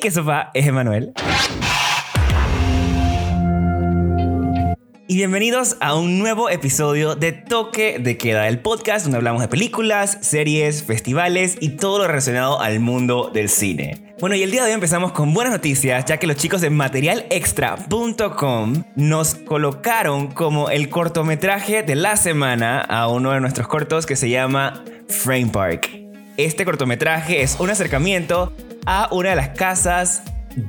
Qué sopa, es Emanuel. Y bienvenidos a un nuevo episodio de Toque de Queda, el podcast donde hablamos de películas, series, festivales y todo lo relacionado al mundo del cine. Bueno, y el día de hoy empezamos con buenas noticias, ya que los chicos de materialextra.com nos colocaron como el cortometraje de la semana a uno de nuestros cortos que se llama Frame Park. Este cortometraje es un acercamiento a una de las casas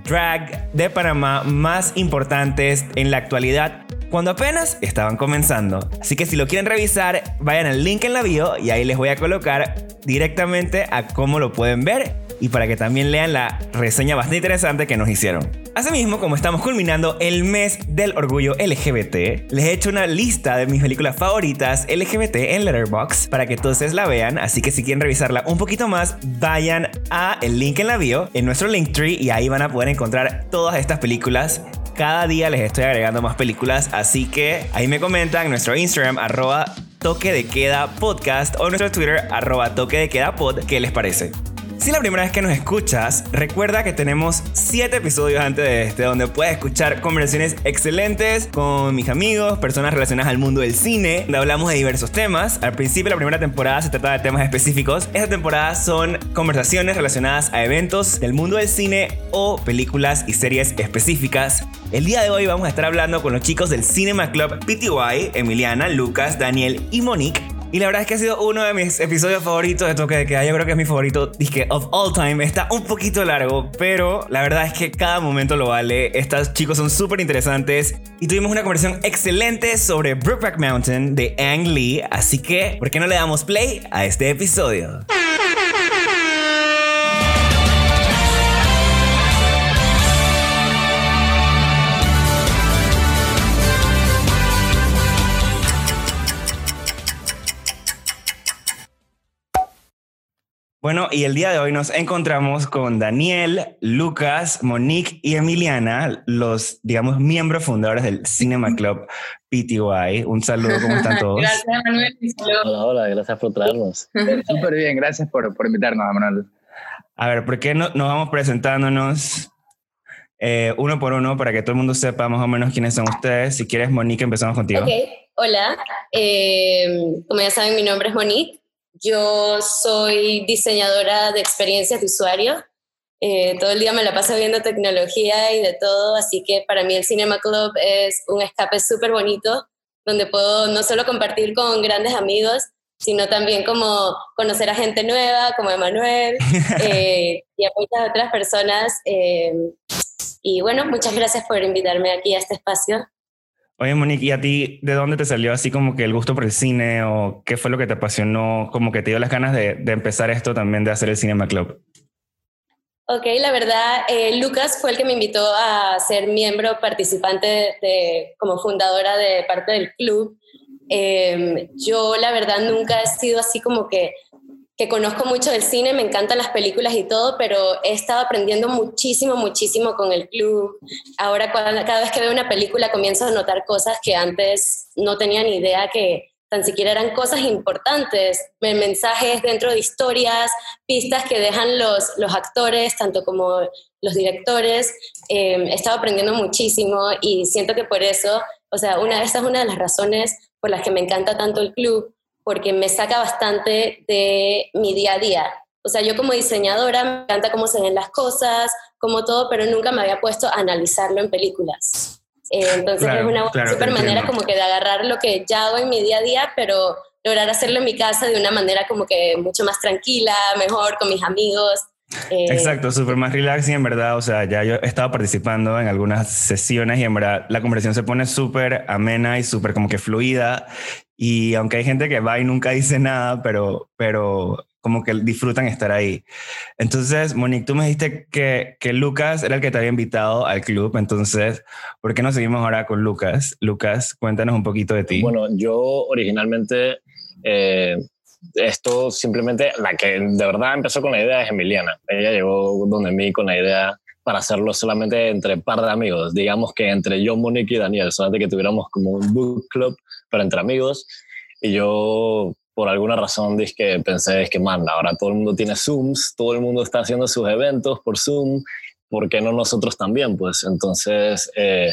drag de Panamá más importantes en la actualidad cuando apenas estaban comenzando. Así que si lo quieren revisar, vayan al link en la bio y ahí les voy a colocar directamente a cómo lo pueden ver y para que también lean la reseña bastante interesante que nos hicieron. Asimismo, como estamos culminando el mes del orgullo LGBT, les he hecho una lista de mis películas favoritas LGBT en Letterboxd para que todos la vean, así que si quieren revisarla un poquito más, vayan a el link en la bio, en nuestro Linktree y ahí van a poder encontrar todas estas películas cada día les estoy agregando más películas, así que ahí me comentan en nuestro Instagram, arroba toque de queda podcast o en nuestro Twitter, arroba toque de queda pod, qué les parece. Si es la primera vez que nos escuchas, recuerda que tenemos 7 episodios antes de este donde puedes escuchar conversaciones excelentes con mis amigos, personas relacionadas al mundo del cine, donde hablamos de diversos temas. Al principio de la primera temporada se trata de temas específicos. Esta temporada son conversaciones relacionadas a eventos del mundo del cine o películas y series específicas. El día de hoy vamos a estar hablando con los chicos del Cinema Club PTY, Emiliana, Lucas, Daniel y Monique y la verdad es que ha sido uno de mis episodios favoritos de Toque de Queda. Yo creo que es mi favorito, disque of all time. Está un poquito largo, pero la verdad es que cada momento lo vale. Estos chicos son súper interesantes. Y tuvimos una conversación excelente sobre Brookback Mountain de Ang Lee. Así que, ¿por qué no le damos play a este episodio? Bueno, y el día de hoy nos encontramos con Daniel, Lucas, Monique y Emiliana, los, digamos, miembros fundadores del Cinema Club PTY. Un saludo, ¿cómo están todos? Gracias, Manuel. Hola, hola, gracias por traernos. Súper bien, gracias por, por invitarnos, Manuel. A ver, ¿por qué no, nos vamos presentándonos eh, uno por uno para que todo el mundo sepa más o menos quiénes son ustedes? Si quieres, Monique, empezamos contigo. Ok, hola. Eh, como ya saben, mi nombre es Monique. Yo soy diseñadora de experiencias de usuario. Eh, todo el día me la paso viendo tecnología y de todo, así que para mí el Cinema Club es un escape súper bonito, donde puedo no solo compartir con grandes amigos, sino también como conocer a gente nueva, como Emanuel, eh, y a muchas otras personas. Eh, y bueno, muchas gracias por invitarme aquí a este espacio. Oye, Monique, ¿y a ti de dónde te salió así como que el gusto por el cine o qué fue lo que te apasionó, como que te dio las ganas de, empezar esto también, de hacer el Cinema Club? Ok, la verdad, eh, Lucas fue el que me invitó a ser miembro participante de, como fundadora de parte del club. Eh, yo, la verdad, nunca he sido así como que que conozco mucho del cine, me encantan las películas y todo, pero he estado aprendiendo muchísimo, muchísimo con el club. Ahora cada vez que veo una película comienzo a notar cosas que antes no tenía ni idea que tan siquiera eran cosas importantes, mensajes dentro de historias, pistas que dejan los, los actores, tanto como los directores. Eh, he estado aprendiendo muchísimo y siento que por eso, o sea, una, esta es una de las razones por las que me encanta tanto el club, porque me saca bastante de mi día a día. O sea, yo como diseñadora me encanta cómo se ven las cosas, como todo, pero nunca me había puesto a analizarlo en películas. Eh, entonces es una super manera como que de agarrar lo que ya hago en mi día a día, pero lograr hacerlo en mi casa de una manera como que mucho más tranquila, mejor, con mis amigos. Eh, Exacto, súper más relax y en verdad, o sea, ya yo he estado participando en algunas sesiones y en verdad la conversación se pone súper amena y súper como que fluida y aunque hay gente que va y nunca dice nada, pero, pero como que disfrutan estar ahí. Entonces, Monique, tú me dijiste que, que Lucas era el que te había invitado al club, entonces, ¿por qué no seguimos ahora con Lucas? Lucas, cuéntanos un poquito de ti. Bueno, yo originalmente, eh, esto simplemente, la que de verdad empezó con la idea es Emiliana. Ella llegó donde mí con la idea para hacerlo solamente entre par de amigos, digamos que entre yo, Monique y Daniel, solamente que tuviéramos como un book club pero entre amigos. Y yo, por alguna razón, dije que pensé, es que, man, ahora todo el mundo tiene Zooms, todo el mundo está haciendo sus eventos por Zoom ¿por qué no nosotros también? Pues entonces, eh,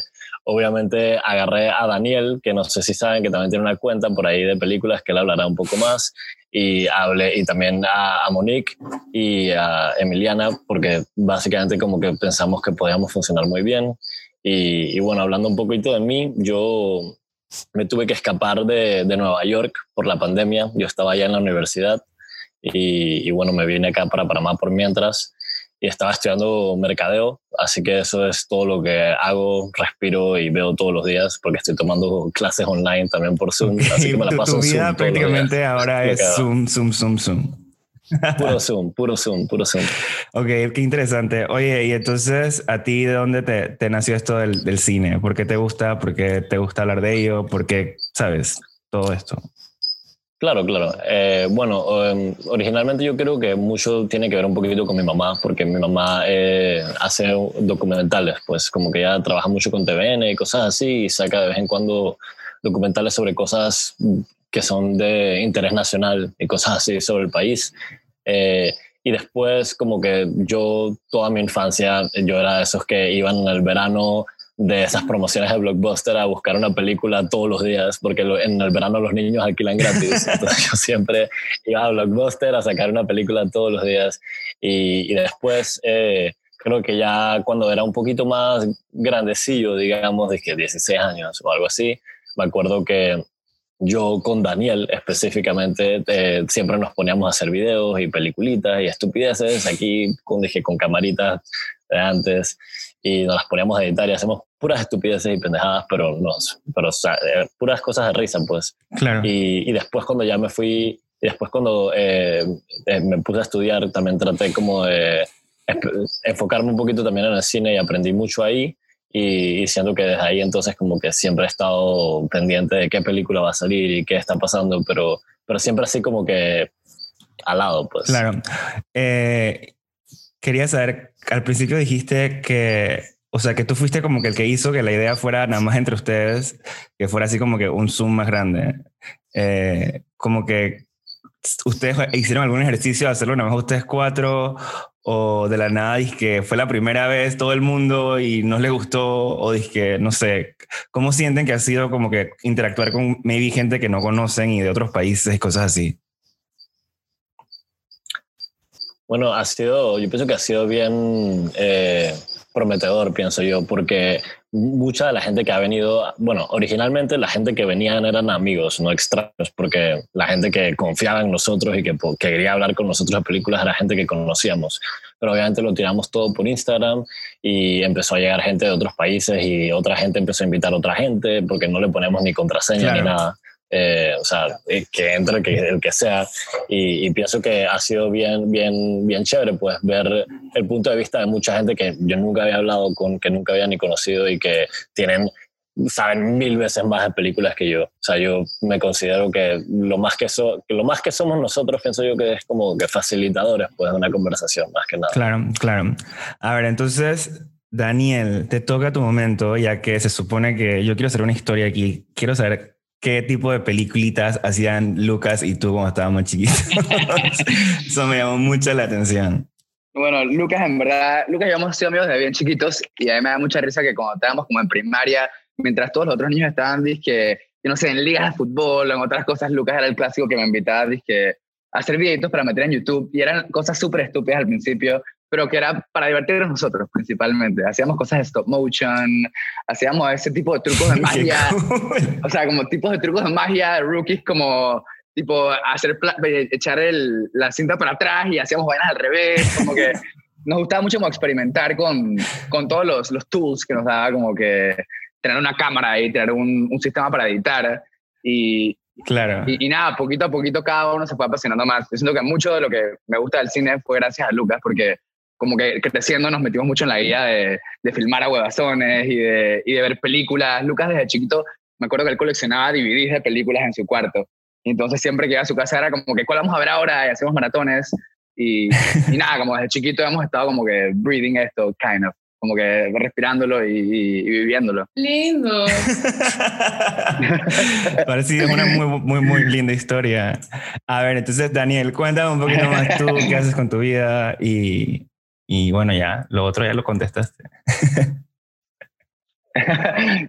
obviamente agarré a Daniel, que no sé si saben que también tiene una cuenta por ahí de películas que él hablará un poco más, y hablé, y también a, Monique y a Emiliana, porque básicamente como que pensamos que podíamos funcionar muy bien. Y, y bueno, hablando un poquito de mí, yo me tuve que escapar de, de, Nueva York por la pandemia. Yo estaba allá en la universidad y, y, bueno, me vine acá para Panamá por mientras y estaba estudiando mercadeo, así que eso es todo lo que hago, respiro y veo todos los días porque estoy tomando clases online también por Zoom, así que me la paso tu, vida Zoom prácticamente ahora es Zoom, Zoom, Zoom, Zoom. Puro Zoom, puro Zoom, puro Zoom. Ok, qué interesante. Oye, y entonces, ¿a ti de dónde te, te nació esto del, del, cine? ¿Por qué te gusta? ¿Por qué te gusta hablar de ello? ¿Por qué, sabes, todo esto? Claro, claro. Eh, bueno, um, originalmente yo creo que mucho tiene que ver un poquito con mi mamá, porque mi mamá eh, hace documentales, pues como que ella trabaja mucho con TVN y cosas así, y saca de vez en cuando documentales sobre cosas que son de interés nacional y cosas así sobre el país. Eh, y después como que yo toda mi infancia, yo era de esos que iban en el verano de esas promociones de Blockbuster a buscar una película todos los días, porque en el verano los niños alquilan gratis. Entonces yo siempre iba a Blockbuster a sacar una película todos los días. Y, y después, eh, creo que ya cuando era un poquito más grandecillo, digamos, de que 16 años o algo así, me acuerdo que yo con Daniel específicamente eh, siempre nos poníamos a hacer videos y peliculitas y estupideces aquí con, dije, con camaritas de antes y nos las poníamos a editar y hacemos puras estupideces y pendejadas, pero, no, pero o sea, eh, puras cosas de risa, pues. Claro. Y, y después cuando ya me fui, y después cuando eh, eh, me puse a estudiar, también traté como de enfocarme un poquito también en el cine y aprendí mucho ahí. Y, y siento que desde ahí entonces como que siempre he estado pendiente de qué película va a salir y qué está pasando, pero, pero siempre así como que al lado, pues. Claro. Eh, quería saber, al principio dijiste que, o sea, que tú fuiste como que el que hizo que la idea fuera nada más entre ustedes, que fuera así como que un Zoom más grande. Eh, como que ustedes hicieron algún ejercicio de hacerlo nada más ustedes cuatro, o de la nada que fue la primera vez todo el mundo y no les gustó, o que no sé, ¿cómo sienten que ha sido como que interactuar con maybe gente que no conocen y de otros países y cosas así? Bueno, ha sido, yo pienso que ha sido bien eh, prometedor, pienso yo, porque mucha de la gente que ha venido, bueno, originalmente la gente que venían eran amigos, no extraños, porque la gente que confiaba en nosotros y que, que quería hablar con nosotros de películas era gente que conocíamos. Pero obviamente lo tiramos todo por Instagram y empezó a llegar gente de otros países y otra gente empezó a invitar a otra gente porque no le ponemos ni contraseña claro. ni nada. Eh, o sea, que entre que, el que sea. Y, y, pienso que ha sido bien, bien, bien chévere, pues, ver el punto de vista de mucha gente que yo nunca había hablado con, que nunca había ni conocido y que tienen, saben mil veces más de películas que yo. O sea, yo me considero que lo más que, so, que lo más que somos nosotros, pienso yo que es como que facilitadores, pues, de una conversación, más que nada. Claro, claro. A ver, entonces, Daniel, te toca tu momento, ya que se supone que yo quiero hacer una historia aquí. Quiero saber qué tipo de peliculitas hacían Lucas y tú cuando estábamos chiquitos. Eso me llamó mucho la atención. Bueno, Lucas, en verdad, Lucas y yo hemos sido amigos desde bien chiquitos y a mí me da mucha risa que cuando estábamos como en primaria, mientras todos los otros niños estaban, que no sé, en ligas de fútbol o en otras cosas, Lucas era el clásico que me invitaba, que a hacer videitos para meter en YouTube y eran cosas súper estúpidas al principio, pero que era para divertirnos nosotros principalmente. Hacíamos cosas de stop motion, hacíamos ese tipo de trucos de magia, o sea, como tipos de trucos de magia de rookies como tipo hacer echar el, la cinta para atrás y hacíamos vainas al revés, como que nos gustaba mucho como experimentar con, con todos los, los tools que nos daba como que tener una cámara y tener un, un sistema para editar y, Claro. Y, y, nada, poquito a poquito cada uno se fue apasionando más. Yo siento que mucho de lo que me gusta del cine fue gracias a Lucas, porque como que creciendo nos metimos mucho en la guía de, de filmar a huevazones y de, y de, ver películas. Lucas desde chiquito, me acuerdo que él coleccionaba DVDs de películas en su cuarto. Y entonces siempre que iba a su casa era como que, ¿cuál vamos a ver ahora? Y hacemos maratones. Y, y nada, como desde chiquito hemos estado como que breathing esto, kind of como que respirándolo y, y, y viviéndolo. Lindo. Parece una muy, muy, muy linda historia. A ver, entonces, Daniel, cuéntame un poquito más tú, qué haces con tu vida y, Y bueno, ya, lo otro ya lo contestaste.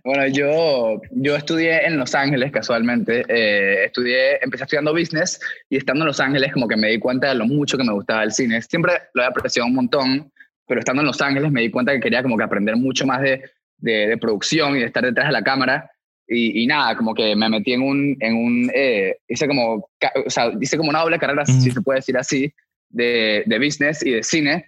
bueno, yo, yo estudié en Los Ángeles casualmente. Eh, estudié, empecé estudiando business y estando en Los Ángeles como que me di cuenta de lo mucho que me gustaba el cine. Siempre lo he apreciado un montón, pero estando en Los Ángeles me di cuenta que quería como que aprender mucho más de, de, producción y de estar detrás de la cámara. Y, nada, como que me metí en un, en un eh, hice como, o sea, hice como una doble carrera, si se puede decir así, de, de business y de cine.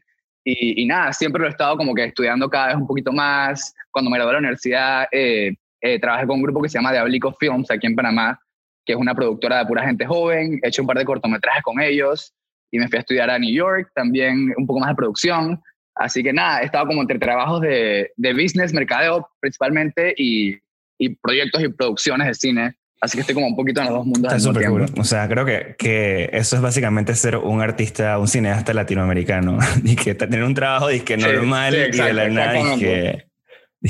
Y, nada, siempre lo he estado como que estudiando cada vez un poquito más. Cuando me gradué de la universidad, eh, eh, trabajé con un grupo que se llama Diablico Films aquí en Panamá, que es una productora de pura gente joven. He hecho un par de cortometrajes con ellos y me fui a estudiar a New York, también un poco más de producción. Así que nada, he estado como entre trabajos de, de business, mercadeo principalmente y, y proyectos y producciones de cine Así que estoy como un poquito en los dos mundos. Está súper cool. O sea, creo que, que, eso es básicamente ser un artista, un cineasta latinoamericano. y que tener un trabajo que normal y de la nada y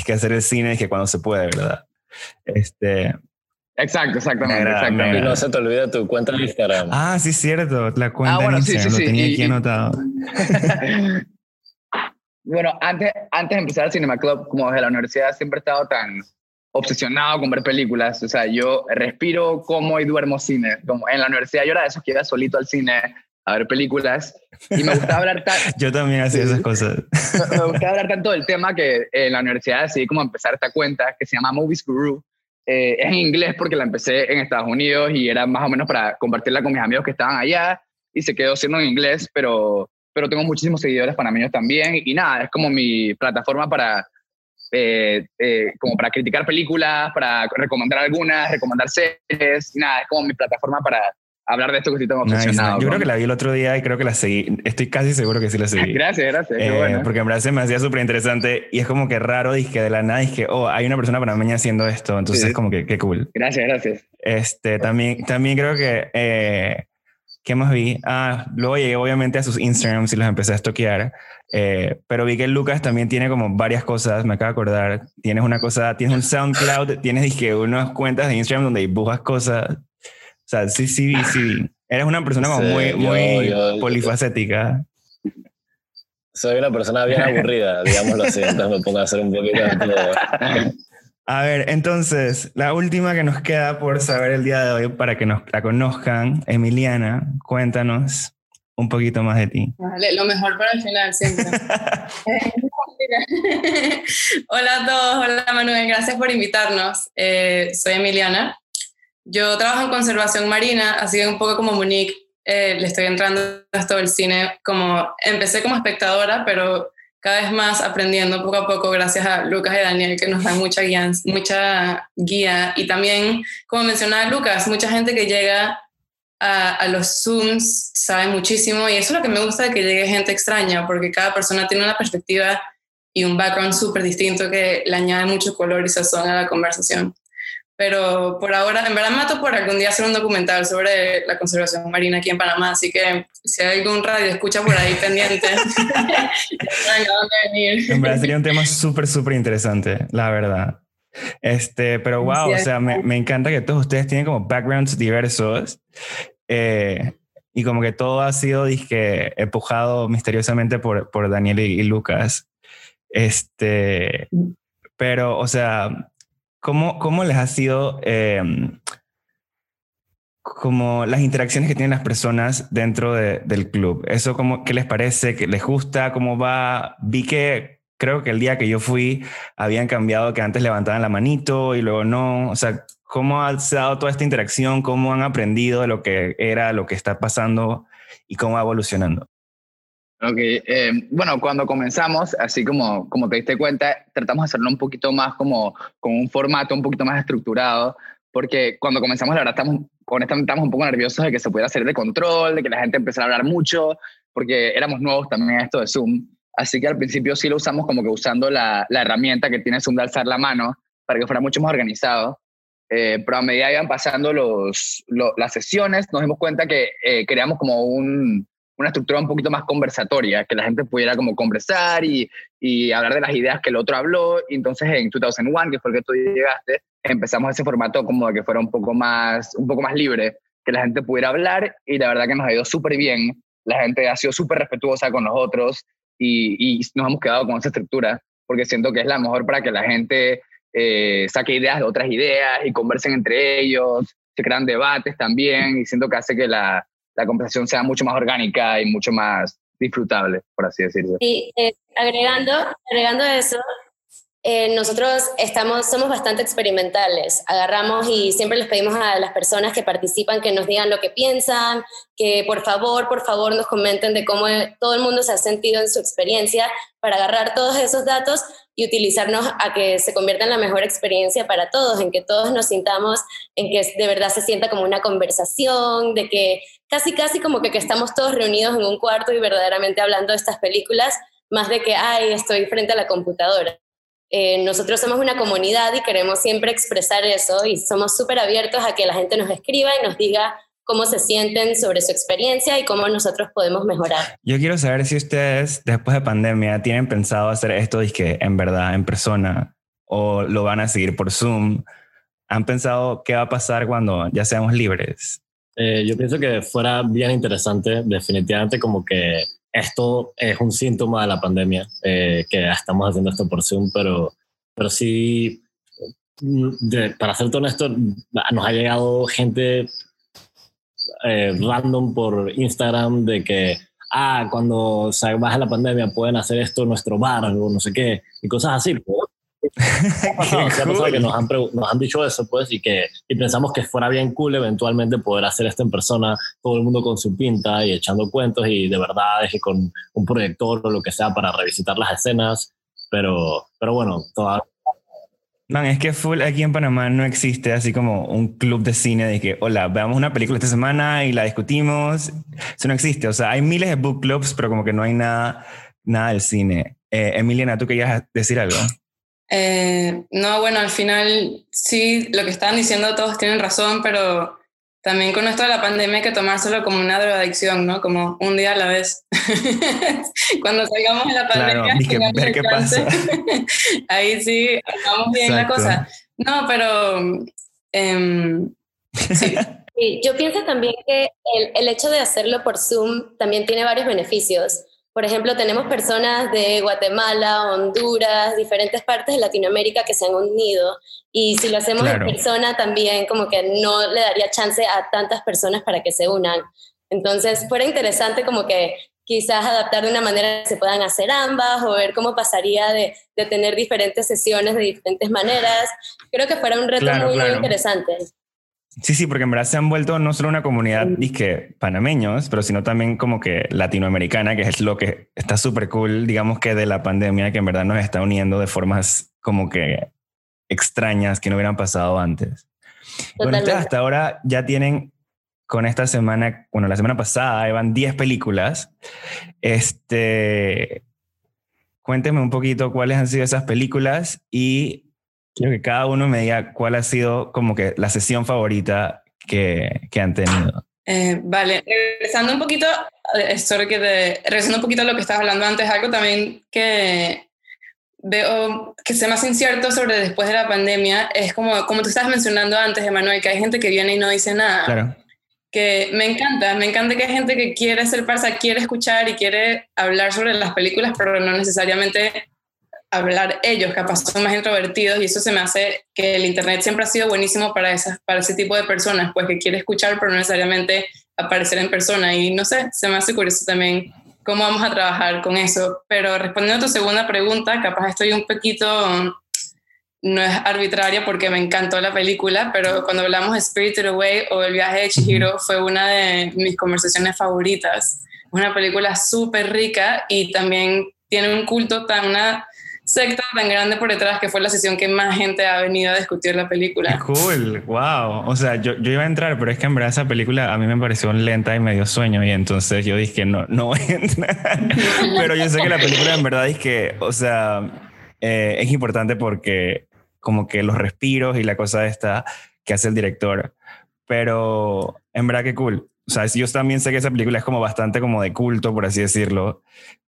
que, hacer el cine y que cuando se puede, ¿verdad? Este, Exacto, exactamente. exactamente. Y no se te olvide tu cuenta de Instagram. Ah, sí, cierto. La cuenta ah, bueno, de Instagram. Sí, sí, lo tenía aquí anotado. bueno, antes, antes de empezar el Cinema Club, como desde la universidad, siempre he estado tan obsesionado con ver películas. O sea, yo respiro, como y duermo cine. Como en la universidad yo era de esos que iba solito al cine a ver películas y me gustaba hablar tanto... yo también hacía esas cosas. me, gustaba hablar tanto del tema que en la universidad decidí como empezar esta cuenta que se llama Movies Guru. Eh, es en inglés porque la empecé en Estados Unidos y era más o menos para compartirla con mis amigos que estaban allá y se quedó siendo en inglés, pero, pero tengo muchísimos seguidores panameños también y nada, es como mi plataforma para eh, eh, como para criticar películas, para recomendar algunas, recomendar series, nada, es como mi plataforma para hablar de esto que estoy tan obsesionado. Yo creo que la vi el otro día y creo que la seguí, estoy casi seguro que sí la seguí. gracias, gracias, eh, Porque en verdad se me hacía súper interesante y es como que raro, dije de la nada, dije, oh, hay una persona panameña haciendo esto, entonces es como que qué cool. Gracias, gracias. Este, también, también creo que... ¿Qué más vi? Ah, luego llegué obviamente a sus Instagrams y los empecé a estoquear. Eh, pero vi que Lucas también tiene como varias cosas, me acabo de acordar. Tienes una cosa, tienes un SoundCloud, tienes dije, unas cuentas de Instagram donde dibujas cosas. O sea, sí, sí, sí. Eres una persona como muy, muy polifacética. Soy una persona bien aburrida, digámoslo así, entonces me pongo a hacer un poquito de todo. A ver, entonces, la última que nos queda por saber el día de hoy para que nos la conozcan, Emiliana, cuéntanos un poquito más de ti. Vale, lo mejor para el final siempre. hola a todos, hola Manuel, gracias por invitarnos. Eh, soy Emiliana. Yo trabajo en conservación marina, así que un poco como Monique, eh, le estoy entrando a todo el cine. Como, empecé como espectadora, pero cada vez más aprendiendo poco a poco gracias a Lucas y Daniel que nos dan mucha guía, mucha guía. Y también, como mencionaba Lucas, mucha gente que llega a, los Zooms sabe muchísimo y eso es lo que me gusta de que llegue gente extraña, porque cada persona tiene una perspectiva y un background súper distinto que le añade mucho color y sazón a la conversación. Pero por ahora, en verdad mato por algún día hacer un documental sobre la conservación marina aquí en Panamá, así que si hay algún radio escucha por ahí pendiente, En verdad sería un tema súper, súper interesante, la verdad. Este, pero wow, o sea, me, me, encanta que todos ustedes tienen como backgrounds diversos eh, y como que todo ha sido disque, empujado misteriosamente por, por Daniel y, Lucas. Este, pero, o sea, ¿cómo, cómo les ha sido em, como las interacciones que tienen las personas dentro de, del club? ¿Eso como, qué les parece? ¿Qué les gusta? ¿Cómo va? Vi que creo que el día que yo fui habían cambiado que antes levantaban la manito y luego no. O sea, ¿cómo ha dado toda esta interacción? ¿Cómo han aprendido de lo que era, lo que está pasando y cómo va evolucionando? Ok, eh, bueno, cuando comenzamos, así como, como te diste cuenta, tratamos de hacerlo un poquito más como con un formato un poquito más estructurado, porque cuando comenzamos, la verdad, estamos, honestamente, estamos un poco nerviosos de que se pudiera salir de control, de que la gente empezara a hablar mucho, porque éramos nuevos también a esto de Zoom. Así que al principio sí lo usamos como que usando la, la herramienta que tiene Zoom de alzar la mano para que fuera mucho más organizado. Eh, pero a medida que iban pasando los, las sesiones, nos dimos cuenta que eh, creamos como un, una estructura un poquito más conversatoria, que la gente pudiera como conversar y, y, hablar de las ideas que el otro habló. Y entonces en 2001, que fue el que tú llegaste, empezamos ese formato como de que fuera un poco más, un poco más libre, que la gente pudiera hablar y la verdad que nos ha ido súper bien. La gente ha sido súper respetuosa con nosotros y, y, nos hemos quedado con esa estructura porque siento que es la mejor para que la gente eh, saque ideas de otras ideas y conversen entre ellos, se crean debates también y siento que hace que la, la conversación sea mucho más orgánica y mucho más disfrutable, por así decirlo. Y eh, agregando, agregando eso, eh, nosotros estamos, somos bastante experimentales. Agarramos y siempre les pedimos a las personas que participan que nos digan lo que piensan, que por favor, por favor nos comenten de cómo todo el mundo se ha sentido en su experiencia para agarrar todos esos datos y utilizarnos a que se convierta en la mejor experiencia para todos, en que todos nos sintamos, en que de verdad se sienta como una conversación, de que casi, casi como que, que estamos todos reunidos en un cuarto y verdaderamente hablando de estas películas, más de que, ay, estoy frente a la computadora. Eh, nosotros somos una comunidad y queremos siempre expresar eso y somos súper abiertos a que la gente nos escriba y nos diga cómo se sienten sobre su experiencia y cómo nosotros podemos mejorar. Yo quiero saber si ustedes, después de pandemia, tienen pensado hacer esto que en verdad, en persona, o lo van a seguir por Zoom. ¿Han pensado qué va a pasar cuando ya seamos libres? Eh, yo pienso que fuera bien interesante, definitivamente como que esto es un síntoma de la pandemia, eh, que estamos haciendo esto por Zoom, pero, pero sí, para ser honesto, nos ha llegado gente eh, random por Instagram de que, ah, cuando se baja la pandemia pueden hacer esto en nuestro bar o no sé qué, y cosas así. que nos han, nos han, dicho eso, pues, y que y pensamos que fuera bien cool eventualmente poder hacer esto en persona, todo el mundo con su pinta y echando cuentos y de verdad y con un proyector o lo que sea para revisitar las escenas, pero, pero bueno, todavía Man, es que full aquí en Panamá no existe así como un club de cine de que, hola, veamos una película esta semana y la discutimos. Eso no existe. O sea, hay miles de book clubs, pero como que no hay nada, nada del cine. Eh, Emiliana, ¿tú querías decir algo? Eh, no, bueno, al final sí, lo que estaban diciendo todos tienen razón, pero también con esto de la pandemia hay que tomárselo como una drogadicción, ¿no? Como un día a la vez. Cuando salgamos de la pandemia, claro, ver qué pasa. ahí sí, vamos bien la cosa. No, pero... Em, sí. yo pienso también que el, el hecho de hacerlo por Zoom también tiene varios beneficios. Por ejemplo, tenemos personas de Guatemala, Honduras, diferentes partes de Latinoamérica que se han unido y si lo hacemos en persona también como que no le daría chance a tantas personas para que se unan. Entonces, fuera interesante como que quizás adaptar de una manera que se puedan hacer ambas o ver cómo pasaría de, de tener diferentes sesiones de diferentes maneras. Creo que fuera un reto muy, muy interesante. Sí, sí, porque en verdad se han vuelto no solo una comunidad disque panameños, pero sino también como que latinoamericana, que es lo que está súper cool, digamos que de la pandemia, que en verdad nos está uniendo de formas como que extrañas que no hubieran pasado antes. Bueno, ustedes hasta ahora ya tienen con esta semana, bueno, la semana pasada iban 10 películas. Este, cuéntenme un poquito cuáles han sido esas películas y Quiero que cada uno me diga cuál ha sido como que la sesión favorita que, que han tenido. Eh, vale, regresando un poquito, eh, sorry que te, regresando un poquito a lo que estabas hablando antes, algo también que veo que sea más incierto sobre después de la pandemia es como, como tú estabas mencionando antes, Emanuel, que hay gente que viene y no dice nada. Claro. Que me encanta, me encanta que hay gente que quiere ser parsa, quiere escuchar y quiere hablar sobre las películas, pero no necesariamente hablar ellos, capaz son más introvertidos y eso se me hace que el Internet siempre ha sido buenísimo para, esas, para ese tipo de personas, pues que quiere escuchar pero no necesariamente aparecer en persona y no sé, se me hace curioso también cómo vamos a trabajar con eso. Pero respondiendo a tu segunda pregunta, capaz estoy un poquito, no es arbitraria porque me encantó la película, pero cuando hablamos de Spirited Away o El viaje de Chihiro fue una de mis conversaciones favoritas. Es una película súper rica y también tiene un culto tan, una secta tan grande por detrás que fue la sesión que más gente ha venido a discutir la película. cool, wow. O sea, yo, yo iba a entrar, pero es que en verdad esa película a mí me pareció lenta y medio sueño y entonces yo dije, no, no voy a entrar. pero yo sé que la película en verdad es que, o sea, eh, es importante porque como que los respiros y la cosa esta que hace el director. Pero en verdad que cool. O sea, yo también sé que esa película es como bastante como de culto, por así decirlo.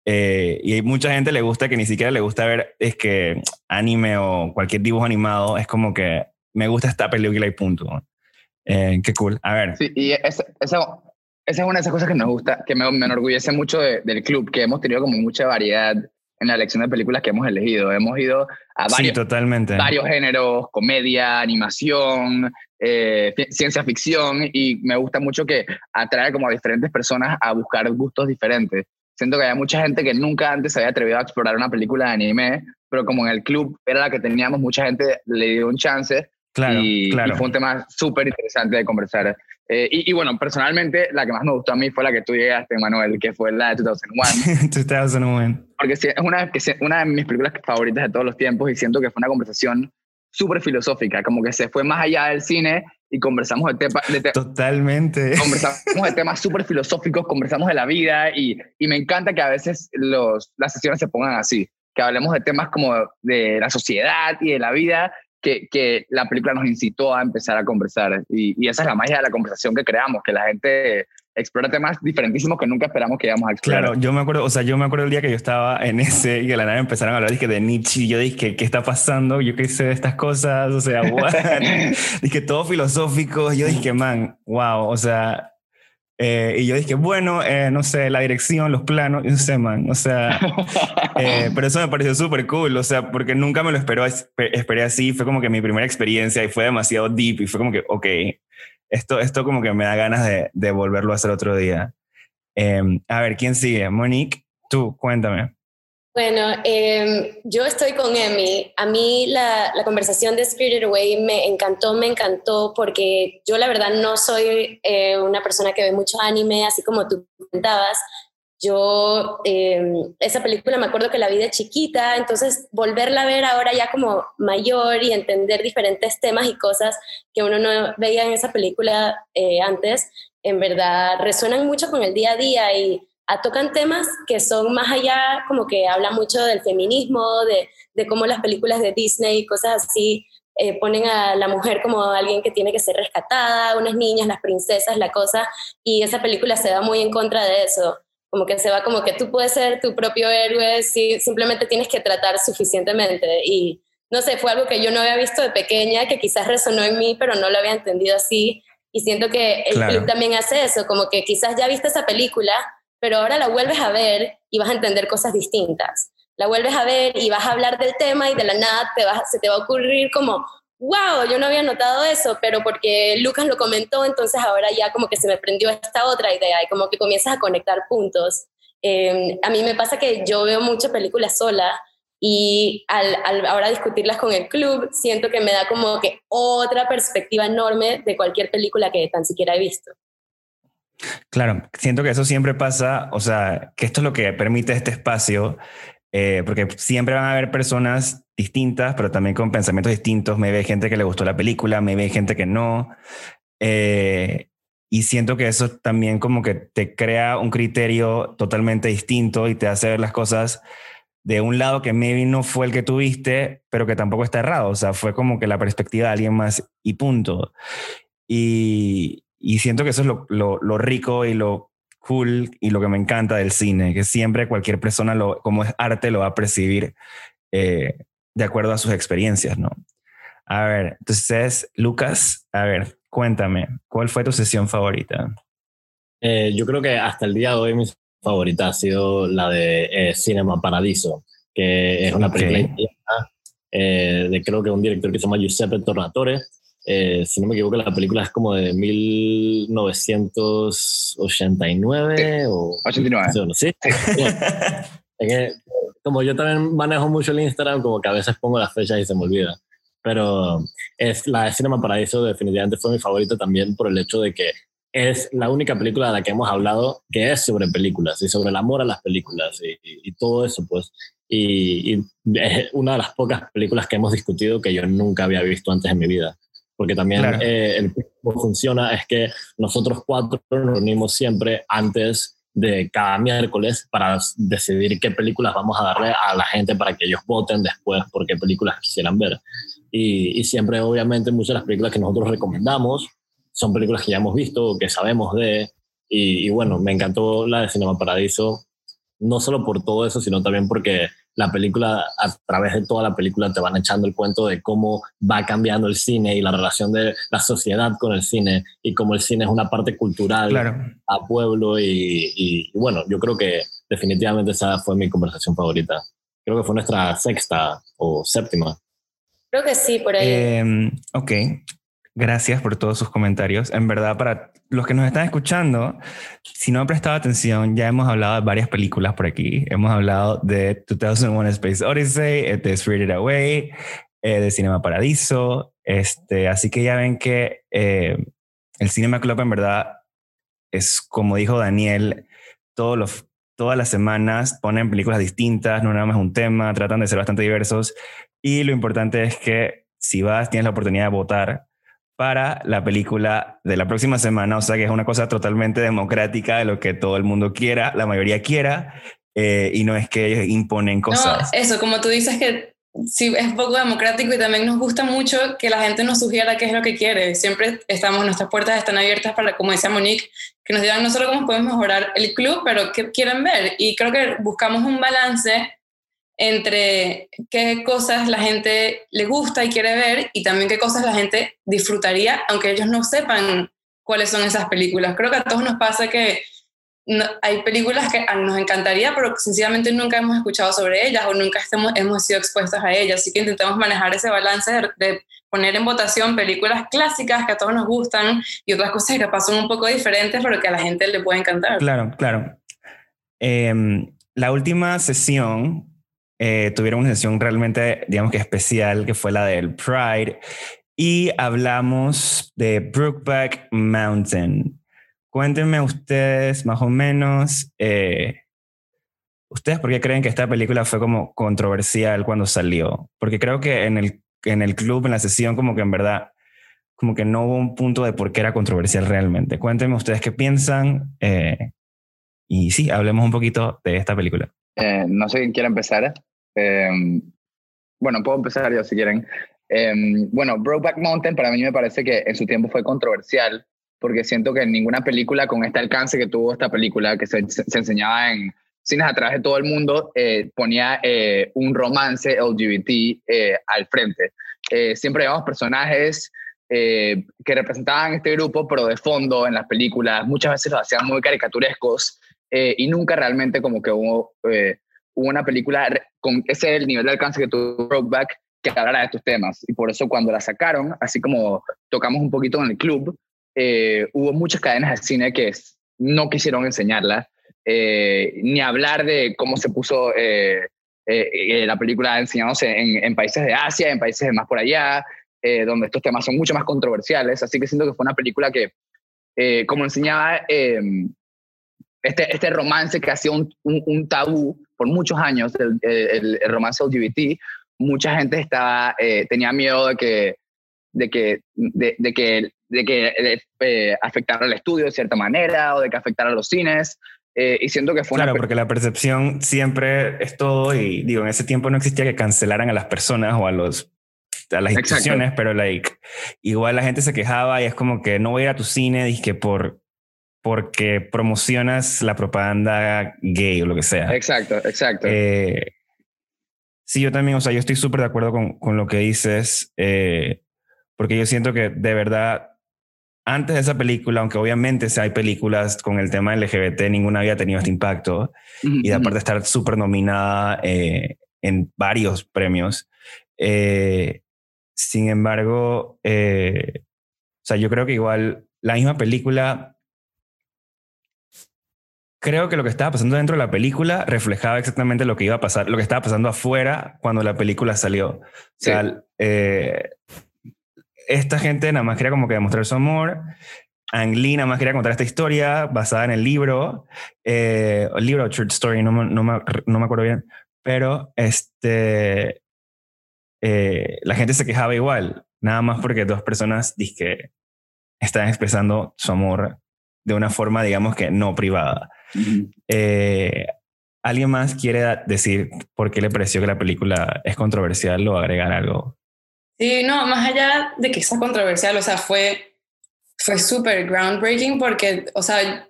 Eh, y hay mucha gente le gusta que ni siquiera le gusta ver es que anime o cualquier dibujo animado. Es como que me gusta esta película y punto. Eh, qué cool. A ver. Sí, y esa, esa es una de esas cosas que nos gusta, que me, me enorgullece mucho del club, que hemos tenido como mucha variedad en la elección de películas que hemos elegido. Hemos ido a varios, totalmente. varios géneros, comedia, animación, eh, ciencia ficción, y me gusta mucho que atrae como a diferentes personas a buscar gustos diferentes. Siento que hay mucha gente que nunca antes se había atrevido a explorar una película de anime, pero como en el club era la que teníamos, mucha gente le dio un chance. Claro, y, claro. y fue un tema súper interesante de conversar. Eh, y, y, bueno, personalmente, la que más me gustó a mí fue la que tú llegaste, Manuel, que fue la de 2001. 2001. Porque es una, que una de mis películas favoritas de todos los tiempos y siento que fue una conversación súper filosófica, como que se fue más allá del cine y conversamos de, temas te Totalmente. Conversamos de temas súper filosóficos, conversamos de la vida y, y, me encanta que a veces los, las sesiones se pongan así, que hablemos de temas como de la sociedad y de la vida que, que, la película nos incitó a empezar a conversar. Y, y, esa es la magia de la conversación que creamos, que la gente explora temas diferentísimos que nunca esperamos que íbamos a explorar. Claro, yo me acuerdo, o sea, yo me acuerdo el día que yo estaba en ese y de la nave empezaron a hablar dije, de Nietzsche y yo dije, ¿qué está pasando? Yo qué sé de estas cosas, o sea, what? dije, todo filosófico, yo dije, man, wow, o sea, eh, y yo dije, bueno, eh, no sé, la dirección, los planos, no sé, man, o sea, eh, pero eso me pareció súper cool, o sea, porque nunca me lo esperó, esperé así, fue como que mi primera experiencia y fue demasiado deep y fue como que, ok, esto, esto como que me da ganas de, de volverlo a hacer otro día. Eh, a ver, ¿quién sigue? Monique, tú, cuéntame. Bueno, eh, yo estoy con Emi. A mí la, la, conversación de Spirited Away me encantó, me encantó porque yo la verdad no soy eh, una persona que ve mucho anime, así como tú comentabas. Yo eh, esa película me acuerdo que la vi de chiquita, entonces volverla a ver ahora ya como mayor y entender diferentes temas y cosas que uno no veía en esa película eh, antes, en verdad resuenan mucho con el día a día y a, tocan temas que son más allá, como que habla mucho del feminismo, de, de cómo las películas de Disney y cosas así eh, ponen a la mujer como alguien que tiene que ser rescatada, unas niñas, las princesas, la cosa, y esa película se da muy en contra de eso como que se va como que tú puedes ser tu propio héroe si simplemente tienes que tratar suficientemente y no sé, fue algo que yo no había visto de pequeña, que quizás resonó en mí, pero no lo había entendido así y siento que el Claro. club también hace eso, como que quizás ya viste esa película, pero ahora la vuelves a ver y vas a entender cosas distintas. La vuelves a ver y vas a hablar del tema y de la nada te va, se te va a ocurrir como, wow, yo no había notado eso, pero porque Lucas lo comentó, entonces ahora ya como que se me prendió esta otra idea y como que comienzas a conectar puntos. Eh, a mí me pasa que yo veo muchas películas sola y al, al, ahora discutirlas con el club siento que me da como que otra perspectiva enorme de cualquier película que tan siquiera he visto. Claro, siento que eso siempre pasa, o sea, que esto es lo que permite este espacio, eh, porque siempre van a haber personas distintas, pero también con pensamientos distintos. Me ve gente que le gustó la película, me ve gente que no. Eh, y siento que eso también como que te crea un criterio totalmente distinto y te hace ver las cosas de un lado que maybe no fue el que tuviste, pero que tampoco está errado. O sea, fue como que la perspectiva de alguien más y punto. Y, siento que eso es lo, rico y lo cool y lo que me encanta del cine, que siempre cualquier persona, lo, como es arte, lo va a percibir eh, de acuerdo a sus experiencias, ¿no? A ver, entonces, Lucas, a ver, cuéntame, ¿cuál fue tu sesión favorita? Eh, yo creo que hasta el día de hoy mi favorita ha sido la de eh, Cinema Paradiso, que es una película italiana, eh, de creo que un director que se llama Giuseppe Tornatore. Eh, si no me equivoco, la película es como de 1989 o 89. Sí, bueno, sí. Es que, como yo también manejo mucho el Instagram, como que a veces pongo las fechas y se me olvida. Pero es, la de Cinema Paradiso definitivamente fue mi favorita también por el hecho de que es la única película de la que hemos hablado que es sobre películas y sobre el amor a las películas y, y, y todo eso, pues. Y, y, es una de las pocas películas que hemos discutido que yo nunca había visto antes en mi vida. Porque también Claro. eh, el cómo funciona es que nosotros cuatro nos reunimos siempre antes de cada miércoles para decidir qué películas vamos a darle a la gente para que ellos voten después por qué películas quisieran ver. Y, y siempre, obviamente, muchas de las películas que nosotros recomendamos son películas que ya hemos visto que sabemos de. Y, y, bueno, me encantó la de Cinema Paradiso, no solo por todo eso, sino también porque la película, a través de toda la película, te van echando el cuento de cómo va cambiando el cine y la relación de la sociedad con el cine y cómo el cine es una parte cultural a pueblo. Y, y, bueno, yo creo que definitivamente esa fue mi conversación favorita. Creo que fue nuestra sexta o séptima. Creo que sí, por ahí. Em, ok. Gracias por todos sus comentarios. En verdad, para los que nos están escuchando, si no han prestado atención, ya hemos hablado de varias películas por aquí. Hemos hablado de 2001 Space Odyssey, de Spirited Away, eh, de Cinema Paradiso. Este, así que ya ven que eh, el Cinema Club en verdad es, como dijo Daniel, todos los, todas las semanas ponen películas distintas, no nada más un tema, tratan de ser bastante diversos. Y lo importante es que si vas, tienes la oportunidad de votar para la película de la próxima semana, o sea que es una cosa totalmente democrática de lo que todo el mundo quiera, la mayoría quiera, eh, y no es que ellos imponen cosas. No, eso, como tú dices que sí es poco democrático y también nos gusta mucho que la gente nos sugiera qué es lo que quiere. Siempre estamos, nuestras puertas están abiertas para, como decía Monique, que nos digan no solo cómo podemos mejorar el club, pero qué quieren ver. Y creo que buscamos un balance entre qué cosas la gente le gusta y quiere ver y también qué cosas la gente disfrutaría, aunque ellos no sepan cuáles son esas películas. Creo que a todos nos pasa que hay películas que nos encantaría, pero sencillamente nunca hemos escuchado sobre ellas o nunca hemos sido expuestos a ellas. Así que intentamos manejar ese balance de, poner en votación películas clásicas que a todos nos gustan y otras cosas que pasan un poco diferentes, pero que a la gente le puede encantar. Claro, claro. Em, la última sesión eh, tuvieron una sesión realmente, digamos que especial, que fue la del Pride, y hablamos de Brookback Mountain. Cuéntenme ustedes más o menos, eh, ¿ustedes por qué creen que esta película fue como controversial cuando salió? Porque creo que en el, en el club, en la sesión, como que en verdad, como que no hubo un punto de por qué era controversial realmente. Cuéntenme ustedes qué piensan. Eh, y sí, hablemos un poquito de esta película. No sé quién quiere empezar. Em, bueno, puedo empezar yo si quieren. Eh, bueno, Brokeback Mountain para mí me parece que en su tiempo fue controversial porque siento que en ninguna película con este alcance que tuvo esta película, que se, enseñaba en cines a través de todo el mundo, eh, ponía eh, un romance LGBT eh, al frente. siempre llevamos personajes que representaban este grupo, pero de fondo en las películas muchas veces lo hacían muy caricaturescos y nunca realmente como que hubo una película con ese el nivel de alcance que tuvo Brokeback que hablara de estos temas. Y por eso cuando la sacaron, así como tocamos un poquito en el club, eh, hubo muchas cadenas de cine que no quisieron enseñarla, eh, ni hablar de cómo se puso eh, la película enseñándose en, en, países de Asia, en países de más por allá, donde estos temas son mucho más controversiales. Así que siento que fue una película que, como enseñaba este, este romance que hacía un, un tabú por muchos años el, el, romance LGBT, mucha gente estaba, eh, tenía miedo de que, de que, de, que, de que eh, afectara al estudio de cierta manera o de que afectara a los cines. Eh, y siento que fue claro, porque la percepción siempre es todo y digo, en ese tiempo no existía que cancelaran a las personas o a los a las instituciones, pero like igual la gente se quejaba y es como que no voy a ir a tu cine, dije por porque promocionas la propaganda gay o lo que sea. Exacto, exacto. Eh, sí, yo también, o sea, yo estoy súper de acuerdo con, con, lo que dices, eh, porque yo siento que de verdad, antes de esa película, aunque obviamente si hay películas con el tema LGBT, ninguna había tenido este impacto, y aparte de estar súper nominada eh, en varios premios, sin embargo, o sea, yo creo que igual la misma película creo que lo que estaba pasando dentro de la película reflejaba exactamente lo que iba a pasar, lo que estaba pasando afuera cuando la película salió. O sea, eh, esta gente nada más quería como que demostrar su amor. Ang Lee nada más quería contar esta historia basada en el libro, eh, el libro Church Story, no, no, me, no me acuerdo bien, pero este, eh, la gente se quejaba igual, nada más porque dos personas que estaban expresando su amor de una forma, digamos que no privada. Eh, ¿Alguien más quiere decir por qué le pareció que la película es controversial o agregar algo? Sí, no, más allá de que sea controversial, o sea, fue, fue súper groundbreaking porque, o sea,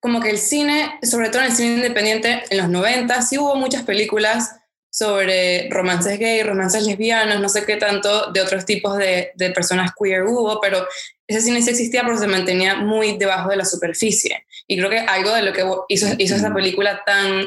como que el cine, sobre todo en el cine independiente, en los 90 sí hubo muchas películas sobre romances gay, romances lesbianos, no sé qué tanto de otros tipos de, de personas queer hubo, pero ese cine sí existía, pero se mantenía muy debajo de la superficie. Y creo que algo de lo que hizo, hizo esa película tan,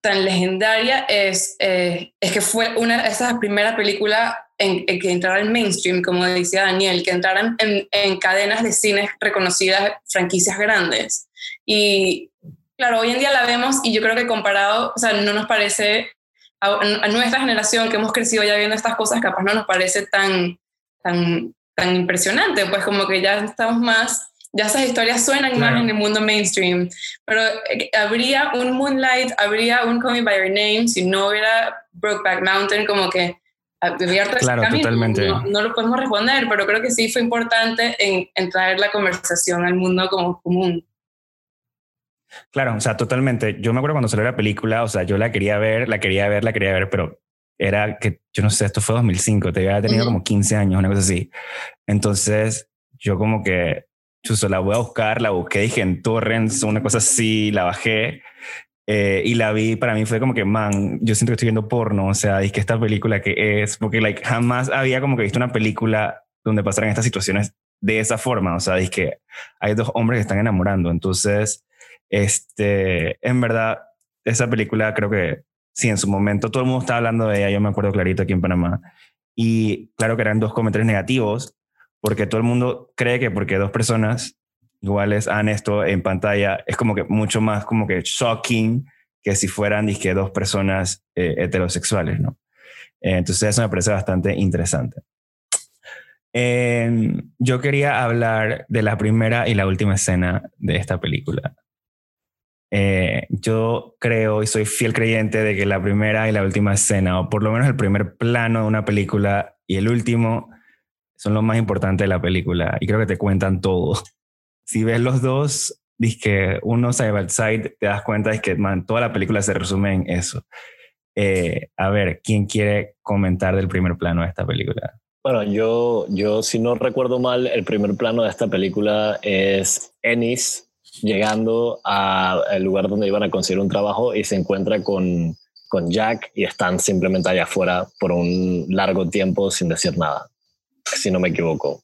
tan legendaria es, eh, es que fue una de esas primeras películas en, que entrara en mainstream, como decía Daniel, que entraran en, en cadenas de cines reconocidas, franquicias grandes. Y claro, hoy en día la vemos y yo creo que comparado, o sea, no nos parece, a, a, nuestra generación que hemos crecido ya viendo estas cosas, capaz no nos parece tan, tan, tan impresionante, pues como que ya estamos más, ya esas historias suenan claro. más en el mundo mainstream, pero eh, habría un Moonlight, habría un Call Me By Your Name, si no hubiera Brokeback Mountain, como que abierto claro, ese. Totalmente. No, no, lo podemos responder, pero creo que sí fue importante en, en traer la conversación al mundo como común. Claro, o sea, totalmente. Yo me acuerdo cuando salió la película, o sea, yo la quería ver, la quería ver, la quería ver, pero era que, yo no sé, esto fue 2005, te había tenido uh -huh. como 15 años, una cosa así. Entonces, yo como que, chuso, la voy a buscar, la busqué, dije en Torrents, una cosa así, la bajé eh, y la vi, para mí fue como que, man, yo siento que estoy viendo porno, o sea, dije, esta película que es, porque like, jamás había como que visto una película donde pasaran estas situaciones de esa forma, o sea, dije que hay dos hombres que están enamorando, entonces, este, en verdad, esa película creo que sí, en su momento todo el mundo estaba hablando de ella, yo me acuerdo clarito aquí en Panamá. Y claro que eran dos comentarios negativos, porque todo el mundo cree que porque dos personas iguales hagan esto en pantalla es como que mucho más como que shocking que si fueran dos personas eh, heterosexuales, ¿no? Eh, entonces eso me parece bastante interesante. Eh, yo quería hablar de la primera y la última escena de esta película. Eh, yo creo y soy fiel creyente de que la primera y la última escena, o por lo menos el primer plano de una película y el último, son lo más importante de la película y creo que te cuentan todo. Si ves los dos, dices que uno side by side, te das cuenta de que man, toda la película se resume en eso. Eh, a ver, ¿quién quiere comentar del primer plano de esta película? Bueno, yo, yo si no recuerdo mal, el primer plano de esta película es Ennis llegando al lugar donde iban a conseguir un trabajo y se encuentra con, con Jack y están simplemente allá afuera por un largo tiempo sin decir nada, si no me equivoco.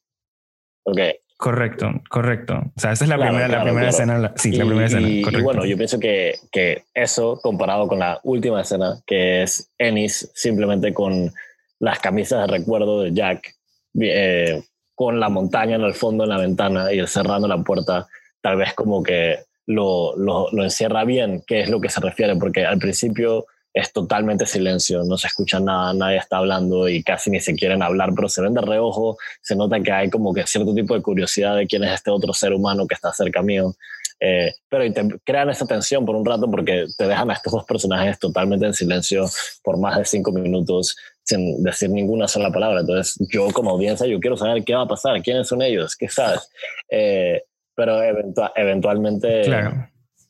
Ok. Correcto, correcto. O sea, esa es la claro, primera, claro, la primera claro. escena. Sí, y, la primera escena. Y, correcto. y bueno, yo pienso que, que eso comparado con la última escena, que es Ennis simplemente con las camisas de recuerdo de Jack, eh, con la montaña en el fondo en la ventana y cerrando la puerta, tal vez como que lo, lo, lo, encierra bien, qué es lo que se refiere, porque al principio es totalmente silencio, no se escucha nada, nadie está hablando y casi ni se quieren hablar, pero se ven de reojo, se nota que hay como que cierto tipo de curiosidad de quién es este otro ser humano que está cerca mío. Eh, pero te crean esa tensión por un rato porque te dejan a estos dos personajes totalmente en silencio por más de cinco minutos sin decir ninguna sola palabra. Entonces yo como audiencia yo quiero saber qué va a pasar, quiénes son ellos, qué sabes. Eh, pero eventual, eventualmente claro.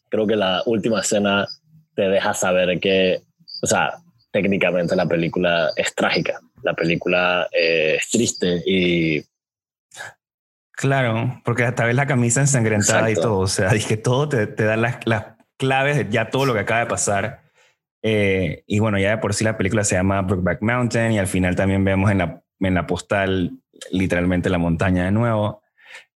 creo que la última escena te deja saber que, o sea, técnicamente la película es trágica, la película eh, es triste y... Claro, porque hasta ves la camisa ensangrentada Exacto. y todo, o sea, dije, todo te, te da las, las, claves de ya todo lo que acaba de pasar. Eh, y bueno, ya de por sí la película se llama Brookback Mountain y al final también vemos en la, en la postal literalmente la montaña de nuevo.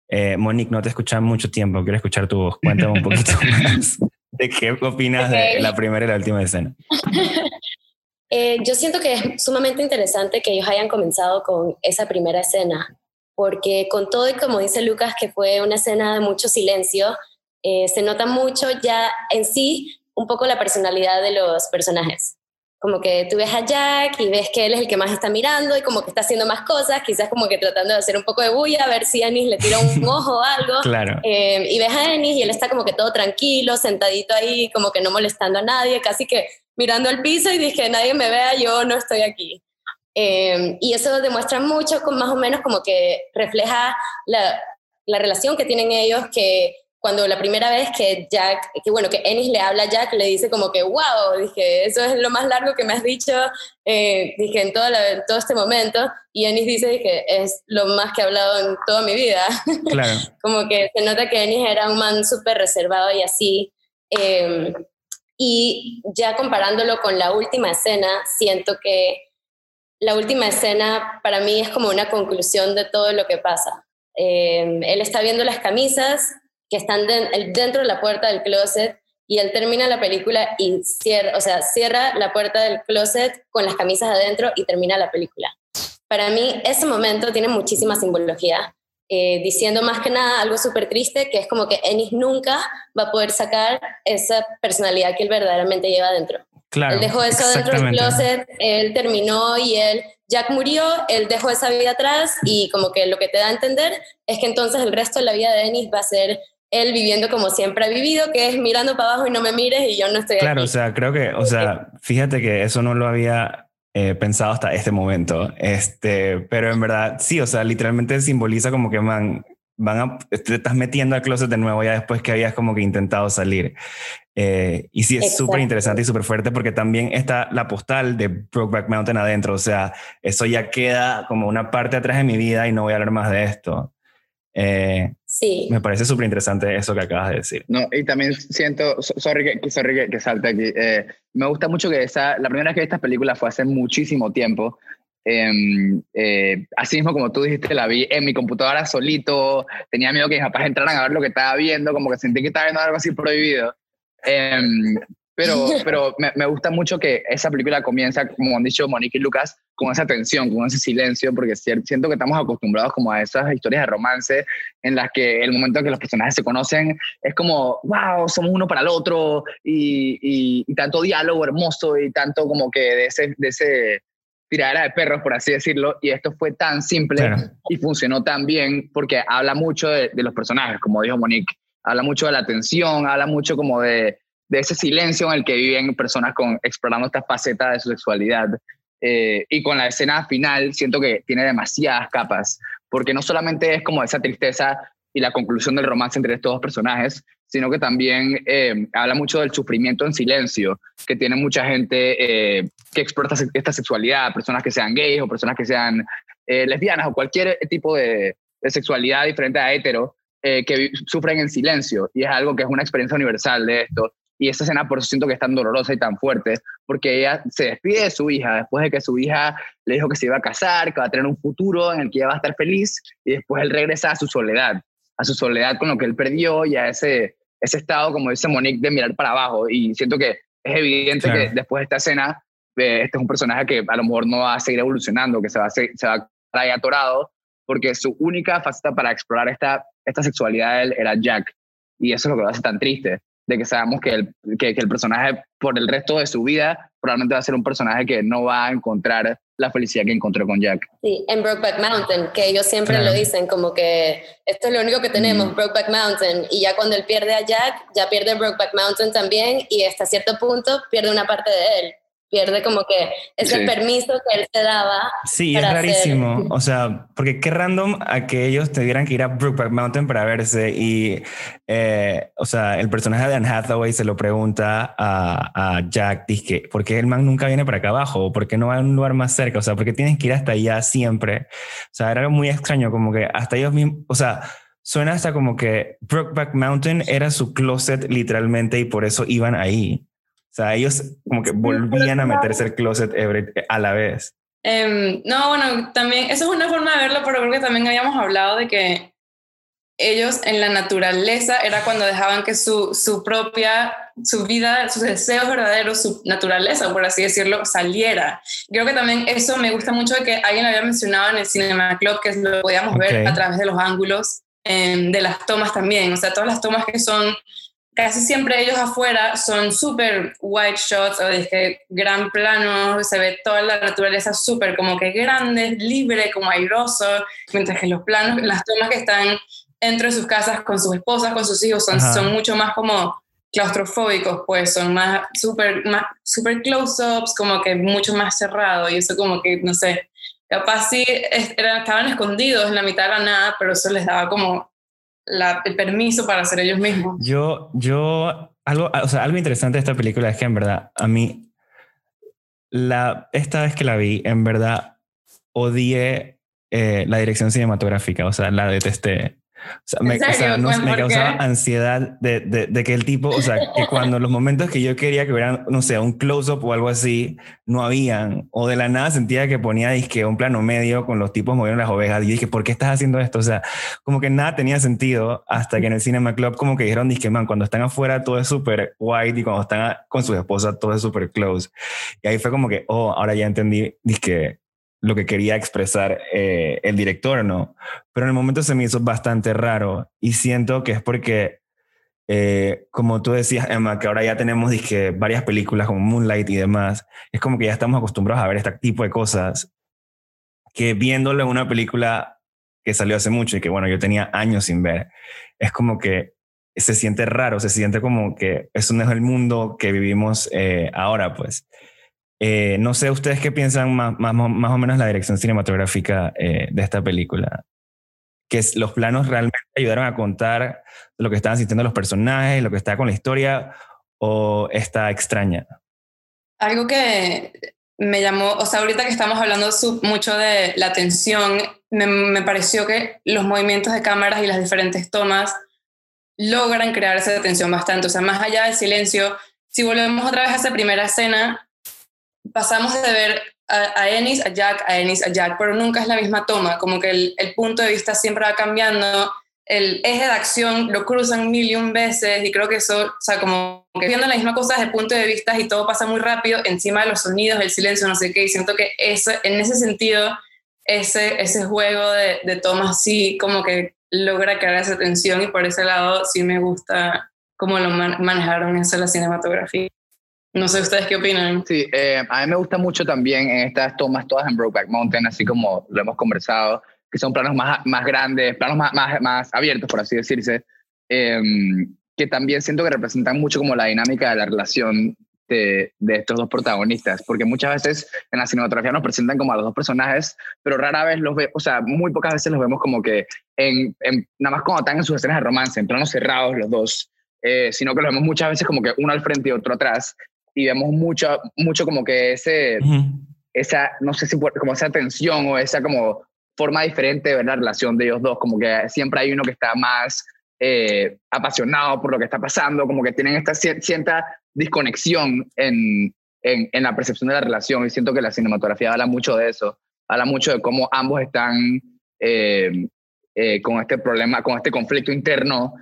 Eh, Monique, no te escuchan mucho tiempo, quiero escuchar tu voz. Cuéntame un poquito más de qué opinas okay. de la primera y la última escena. eh, yo siento que es sumamente interesante que ellos hayan comenzado con esa primera escena, porque con todo y como dice Lucas, que fue una escena de mucho silencio, eh, se nota mucho ya en sí un poco la personalidad de los personajes como que tú ves a Jack y ves que él es el que más está mirando y como que está haciendo más cosas, quizás como que tratando de hacer un poco de bulla, a ver si Anis le tira un ojo o algo. Claro. Eh, y ves a Anis y él está como que todo tranquilo, sentadito ahí, como que no molestando a nadie, casi que mirando al piso y dije, nadie me vea, yo no estoy aquí. Eh, y eso demuestra mucho, con más o menos como que refleja la, la relación que tienen ellos, que cuando la primera vez que Jack, que bueno, que Ennis le habla a Jack, le dice como que, wow, dije, eso es lo más largo que me has dicho, eh, dije, en todo, la, todo este momento, y Ennis dice que es lo más que he hablado en toda mi vida. Claro. como que se nota que Ennis era un man súper reservado y así. Eh, Y ya comparándolo con la última escena, siento que la última escena para mí es como una conclusión de todo lo que pasa. Eh, él está viendo las camisas que están dentro de la puerta del closet y él termina la película y cierra, o sea, cierra la puerta del closet con las camisas adentro y termina la película. Para mí ese momento tiene muchísima simbología, eh, diciendo más que nada algo súper triste, que es como que Ennis nunca va a poder sacar esa personalidad que él verdaderamente lleva adentro. Claro, él dejó eso dentro del closet, él terminó y él, Jack murió, él dejó esa vida atrás y como que lo que te da a entender es que entonces el resto de la vida de Ennis va a ser él viviendo como siempre ha vivido, que es mirando para abajo y no me mires y yo no estoy claro, o sea, creo que, o sea, fíjate que eso no lo había eh, pensado hasta este momento, este, pero en verdad, sí, o sea, literalmente simboliza como que man, van a, te estás metiendo al closet de nuevo ya después que habías como que intentado salir. Eh, y sí, es súper interesante y súper fuerte porque también está la postal de Brokeback Mountain adentro, o sea, eso ya queda como una parte atrás de mi vida y no voy a hablar más de esto. Eh, sí. Me parece súper interesante eso que acabas de decir. No, y también siento, sorry que, sorry que, salte aquí, eh, me gusta mucho que esa, la primera vez que vi esta película fue hace muchísimo tiempo. Em, eh, así mismo como tú dijiste, la vi en mi computadora solito, tenía miedo que mis papás entraran a ver lo que estaba viendo, como que sentí que estaba viendo algo así prohibido. Em, pero, pero me, me, gusta mucho que esa película comienza, como han dicho Monique y Lucas, con esa tensión, con ese silencio, porque siento que estamos acostumbrados como a esas historias de romance en las que el momento en que los personajes se conocen es como, wow, somos uno para el otro y, y, tanto diálogo hermoso y tanto como que de ese, de ese tiradera de perros, por así decirlo, y esto fue tan simple y funcionó tan bien porque habla mucho de, de los personajes, como dijo Monique, habla mucho de la tensión, habla mucho como de de ese silencio en el que viven personas con, explorando esta faceta de su sexualidad. Eh, y con la escena final siento que tiene demasiadas capas, porque no solamente es como esa tristeza y la conclusión del romance entre estos dos personajes, sino que también eh, habla mucho del sufrimiento en silencio que tiene mucha gente eh, que explora esta sexualidad, personas que sean gays o personas que sean lesbianas o cualquier tipo de, de sexualidad diferente a hetero, que sufren en silencio. Y es algo que es una experiencia universal de esto. Y esa escena por eso siento que es tan dolorosa y tan fuerte, porque ella se despide de su hija después de que su hija le dijo que se iba a casar, que va a tener un futuro en el que ella va a estar feliz, y después él regresa a su soledad, a su soledad con lo que él perdió y a ese, ese estado, como dice Monique, de mirar para abajo. Y siento que es evidente que después de esta escena, eh, este es un personaje que a lo mejor no va a seguir evolucionando, que se va a, se va a quedar ahí atorado, porque su única faceta para explorar esta, esta sexualidad era Jack. Y eso es lo que lo hace tan triste de que sabemos que el, que, el personaje por el resto de su vida probablemente va a ser un personaje que no va a encontrar la felicidad que encontró con Jack. Sí, en Brokeback Mountain, que ellos siempre lo dicen como que esto es lo único que tenemos, mm. Brokeback Mountain, y ya cuando él pierde a Jack, ya pierde Brokeback Mountain también, y hasta cierto punto pierde una parte de él pierde como que ese permiso que él te daba. Sí, es rarísimo. O sea, porque qué random a que ellos tuvieran que ir a Brookback Mountain para verse y, eh, o sea, el personaje de Anne Hathaway se lo pregunta a, a Jack, dice, ¿por qué el man nunca viene para acá abajo? ¿Por qué no va a un lugar más cerca? O sea, ¿por qué tienes que ir hasta allá siempre? O sea, era algo muy extraño, como que hasta ellos mismos, o sea, suena hasta como que Brookback Mountain era su closet literalmente y por eso iban ahí. O sea, ellos como que volvían a meterse el closet a la vez. Em, no, bueno, también, eso es una forma de verlo, pero creo que también habíamos hablado de que ellos en la naturaleza era cuando dejaban que su, su propia, su vida, sus deseos verdaderos, su naturaleza, por así decirlo, saliera. Creo que también eso me gusta mucho de que alguien lo había mencionado en el Cinema Club, que lo podíamos ver a través de los ángulos em, de las tomas también. O sea, todas las tomas que son casi siempre ellos afuera son súper white shots o de que gran plano, se ve toda la naturaleza súper como que grande, libre, como airoso, mientras que los planos, las tomas que están dentro de sus casas con sus esposas, con sus hijos, son, son mucho más como claustrofóbicos, pues son más súper más super close-ups, como que mucho más cerrado y eso como que, no sé, capaz sí estaban escondidos en la mitad de la nada, pero eso les daba como el permiso para ser ellos mismos. Yo, yo, algo, o sea, algo interesante de esta película es que en verdad a mí, la, esta vez que la vi, en verdad odié eh, la dirección cinematográfica, o sea, la detesté. Sea, me, causaba ansiedad de, de, que el tipo, o sea, que cuando los momentos que yo quería que hubieran, no sé, un close-up o algo así, no habían. O de la nada sentía que ponía disque un plano medio con los tipos moviendo las ovejas. Y dije, ¿por qué estás haciendo esto? O sea, como que nada tenía sentido hasta que en el Cinema Club como que dijeron, disque, man, cuando están afuera todo es súper white y cuando están con su esposa todo es súper close. Y ahí fue como que, oh, ahora ya entendí, disque, lo que quería expresar eh, el director, ¿no? Pero en el momento se me hizo bastante raro y siento que es porque, eh, como tú decías, Emma, que ahora ya tenemos varias películas como Moonlight y demás, es como que ya estamos acostumbrados a ver este tipo de cosas que viéndolo en una película que salió hace mucho y que, bueno, yo tenía años sin ver, es como que se siente raro, se siente como que eso no es el mundo que vivimos eh, ahora, pues. Eh, no sé ustedes qué piensan más, más, más o menos la dirección cinematográfica eh, de esta película. Que los planos realmente ayudaron a contar lo que estaban sintiendo los personajes, lo que está con la historia, o está extraña. Algo que me llamó, o sea, ahorita que estamos hablando mucho de la tensión, me, me pareció que los movimientos de cámaras y las diferentes tomas logran crear esa tensión bastante. O sea, más allá del silencio, si volvemos otra vez a esa primera escena, pasamos de ver a, Ennis, a Jack, a Ennis, a Jack, pero nunca es la misma toma, como que el, punto de vista siempre va cambiando, el eje de acción lo cruzan mil y un veces y creo que eso, o sea, como que viendo la misma cosa desde el punto de vista y todo pasa muy rápido encima de los sonidos, el silencio, no sé qué, y siento que eso, en ese sentido, ese, ese juego de, de tomas sí como que logra crear esa tensión y por ese lado sí me gusta cómo lo manejaron eso la cinematografía. No sé ustedes qué opinan. Sí, eh, a mí me gusta mucho también en estas tomas todas en Brokeback Mountain, así como lo hemos conversado, que son planos más, más grandes, planos más, más, más abiertos, por así decirse, em, que también siento que representan mucho como la dinámica de la relación de, de, estos dos protagonistas, porque muchas veces en la cinematografía nos presentan como a los dos personajes, pero rara vez los vemos, o sea, muy pocas veces los vemos como que en, en, nada más cuando están en sus escenas de romance, en planos cerrados los dos, eh, sino que los vemos muchas veces como que uno al frente y otro atrás, y vemos mucho, mucho como que ese, esa, no sé si como esa tensión o esa como forma diferente de ver la relación de ellos dos, como que siempre hay uno que está más eh, apasionado por lo que está pasando, como que tienen esta cierta desconexión en, en, en, la percepción de la relación y siento que la cinematografía habla mucho de eso, habla mucho de cómo ambos están eh, eh, con este problema, con este conflicto interno,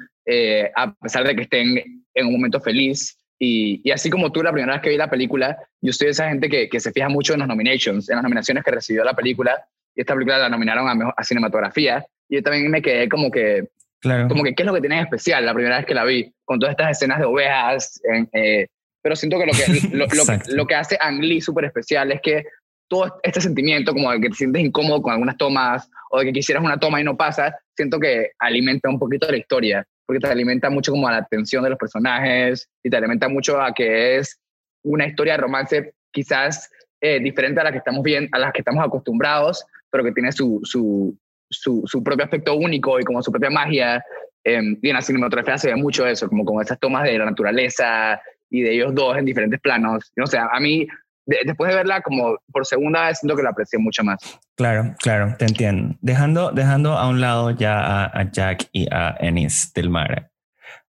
a pesar de que estén en un momento feliz y, y, así como tú la primera vez que vi la película, yo soy de esa gente que, que, se fija mucho en los nominations, en las nominaciones que recibió la película. Y esta película la nominaron a, a cinematografía. Y yo también me quedé como que, claro. como que, ¿qué es lo que tiene especial la primera vez que la vi? Con todas estas escenas de ovejas. Eh, pero siento que lo que, lo, lo, lo que hace Ang Lee súper especial es que todo este sentimiento como de que te sientes incómodo con algunas tomas o de que quisieras una toma y no pasa, siento que alimenta un poquito la historia porque te alimenta mucho como a la atención de los personajes y te alimenta mucho a que es una historia de romance quizás eh, diferente a la que estamos bien, a las que estamos acostumbrados, pero que tiene su, su, su, propio aspecto único y como su propia magia. Eh, y en la cinematografía se ve mucho eso, como con esas tomas de la naturaleza y de ellos dos en diferentes planos. No sé, a mí después de verla como por segunda vez, siento que la aprecié mucho más. Claro, claro, te entiendo. Dejando, dejando a un lado ya a, Jack y a Ennis del Mar.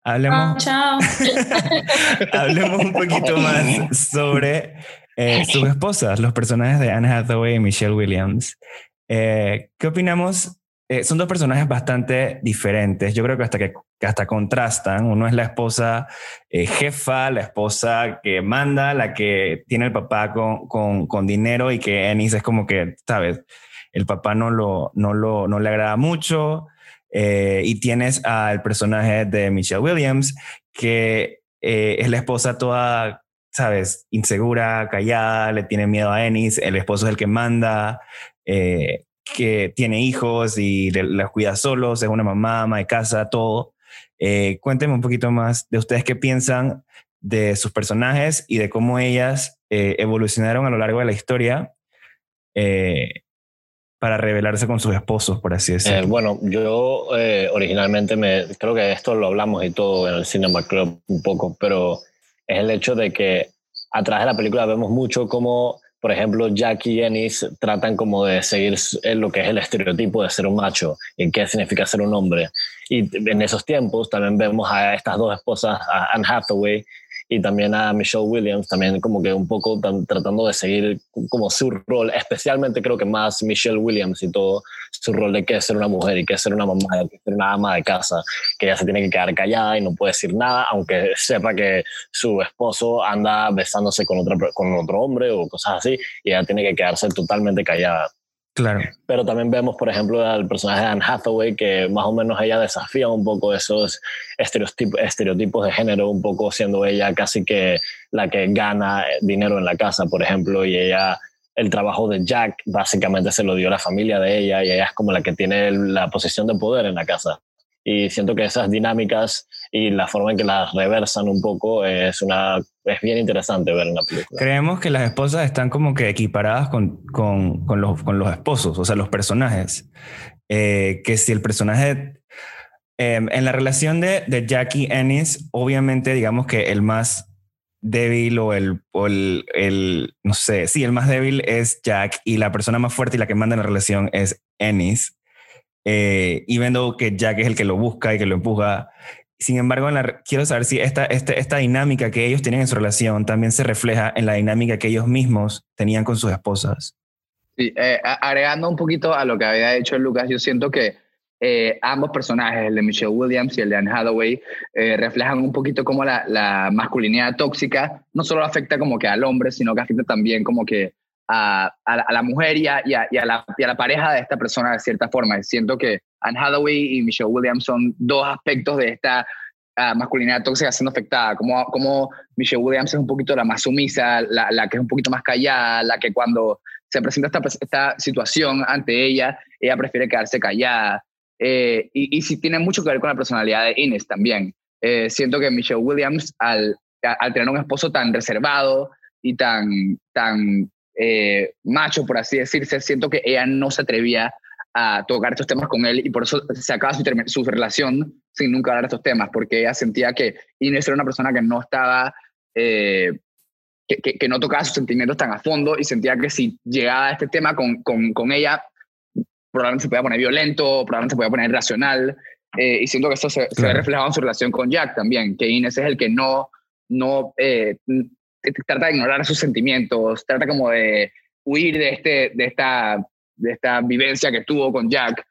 Hablemos, oh, chao. hablemos un poquito más sobre eh, sus esposas, los personajes de Anne Hathaway y Michelle Williams. Eh, ¿Qué opinamos eh, son dos personajes bastante diferentes. Yo creo que hasta que, hasta contrastan. Uno es la esposa eh, jefa, la esposa que manda, la que tiene el papá con, con, con, dinero y que Ennis es como que, sabes, el papá no, lo, no, lo, no le agrada mucho. Eh, y tienes al personaje de Michelle Williams, que es la esposa toda, sabes, insegura, callada, le tiene miedo a Ennis, el esposo es el que manda. Que tiene hijos y las cuida solos, es una mamá, ama de casa, todo. Eh, cuéntenme un poquito más de ustedes qué piensan de sus personajes y de cómo ellas eh, evolucionaron a lo largo de la historia eh, para revelarse con sus esposos, por así decirlo. bueno, yo originalmente me, creo que esto lo hablamos y todo en el Cinema Club un poco, pero es el hecho de que atrás de la película vemos mucho cómo por ejemplo, Jack y Ennis tratan como de seguir lo que es el estereotipo de ser un macho y qué significa ser un hombre. Y en esos tiempos también vemos a estas dos esposas, a Anne Hathaway y también a Michelle Williams, también como que un poco tratando de seguir como su rol, especialmente creo que más Michelle Williams y todo, su rol de qué es ser una mujer y qué es ser una mamá, qué es ser una ama de casa, que ella se tiene que quedar callada y no puede decir nada, aunque sepa que su esposo anda besándose con, otra, con otro hombre o cosas así, y ella tiene que quedarse totalmente callada. Claro. Pero también vemos, por ejemplo, al personaje de Anne Hathaway, que más o menos ella desafía un poco esos estereotipos, de género, un poco siendo ella casi que la que gana dinero en la casa, por ejemplo, y ella, el trabajo de Jack básicamente se lo dio la familia de ella, y ella es como la que tiene la posición de poder en la casa y siento que esas dinámicas y la forma en que las reversan un poco es una es bien interesante ver en la película. Creemos que las esposas están como que equiparadas con, con, con, los, con los, esposos, o sea, los personajes. Eh, que si el personaje em, en la relación de, de Jackie Ennis, obviamente digamos que el más débil o el, o el, el, no sé, sí, el más débil es Jack y la persona más fuerte y la que manda en la relación es Ennis. Eh, y viendo que Jack es el que lo busca y que lo empuja. Sin embargo, quiero saber si esta, esta, esta dinámica que ellos tienen en su relación también se refleja en la dinámica que ellos mismos tenían con sus esposas. Sí, eh, agregando un poquito a lo que había dicho Lucas, yo siento que eh, ambos personajes, el de Michelle Williams y el de Anne Hathaway, reflejan un poquito cómo la, la, masculinidad tóxica no solo afecta como que al hombre, sino que afecta también como que a, a, la mujer y a, y, a, la, y a, la, pareja de esta persona de cierta forma. Siento que Anne Hathaway y Michelle Williams son dos aspectos de esta uh, masculinidad tóxica siendo afectada. Como, como Michelle Williams es un poquito la más sumisa, la, la, que es un poquito más callada, la que cuando se presenta esta, esta situación ante ella, ella prefiere quedarse callada. Eh, y, y sí tiene mucho que ver con la personalidad de Inés también. Eh, siento que Michelle Williams, al, al tener un esposo tan reservado y tan, tan eh, macho, por así decirse, siento que ella no se atrevía a tocar estos temas con él y por eso se acaba su, su relación sin nunca hablar de estos temas, porque ella sentía que Inés era una persona que no estaba, eh, que, que, no tocaba sus sentimientos tan a fondo y sentía que si llegaba a este tema con, con, con ella, probablemente se podía poner violento, probablemente se podía poner irracional, eh, y siento que eso se, se, ve reflejado en su relación con Jack también, que Inés es el que no, no trata de ignorar sus sentimientos, trata como de huir de, este, de, esta, de esta vivencia que tuvo con Jack.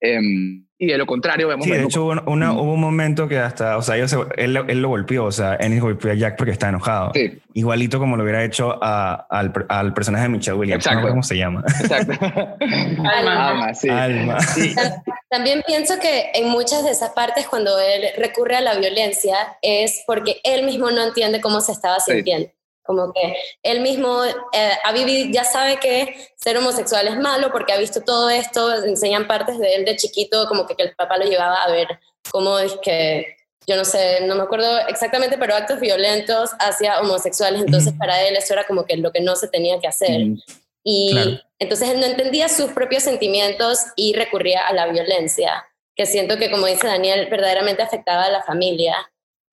Um, y de lo contrario vemos... Sí, de hecho hubo, una, hubo, un momento que hasta, o sea, él, él, lo golpeó, o sea, Ennis golpeó a Jack porque está enojado. Sí. Igualito como lo hubiera hecho a, al, al, personaje de Michelle Williams. Exacto. No cómo se llama. Exacto. Alma. Alma, sí. Alma. Sí. También pienso que en muchas de esas partes cuando él recurre a la violencia es porque él mismo no entiende cómo se estaba sintiendo. Como que él mismo eh, ha vivido, ya sabe que ser homosexual es malo porque ha visto todo esto, enseñan partes de él de chiquito, como que, que el papá lo llevaba a ver cómo es que, yo no sé, no me acuerdo exactamente, pero actos violentos hacia homosexuales, entonces para él eso era como que lo que no se tenía que hacer. Y claro. entonces él no entendía sus propios sentimientos y recurría a la violencia, que siento que como dice Daniel, verdaderamente afectaba a la familia.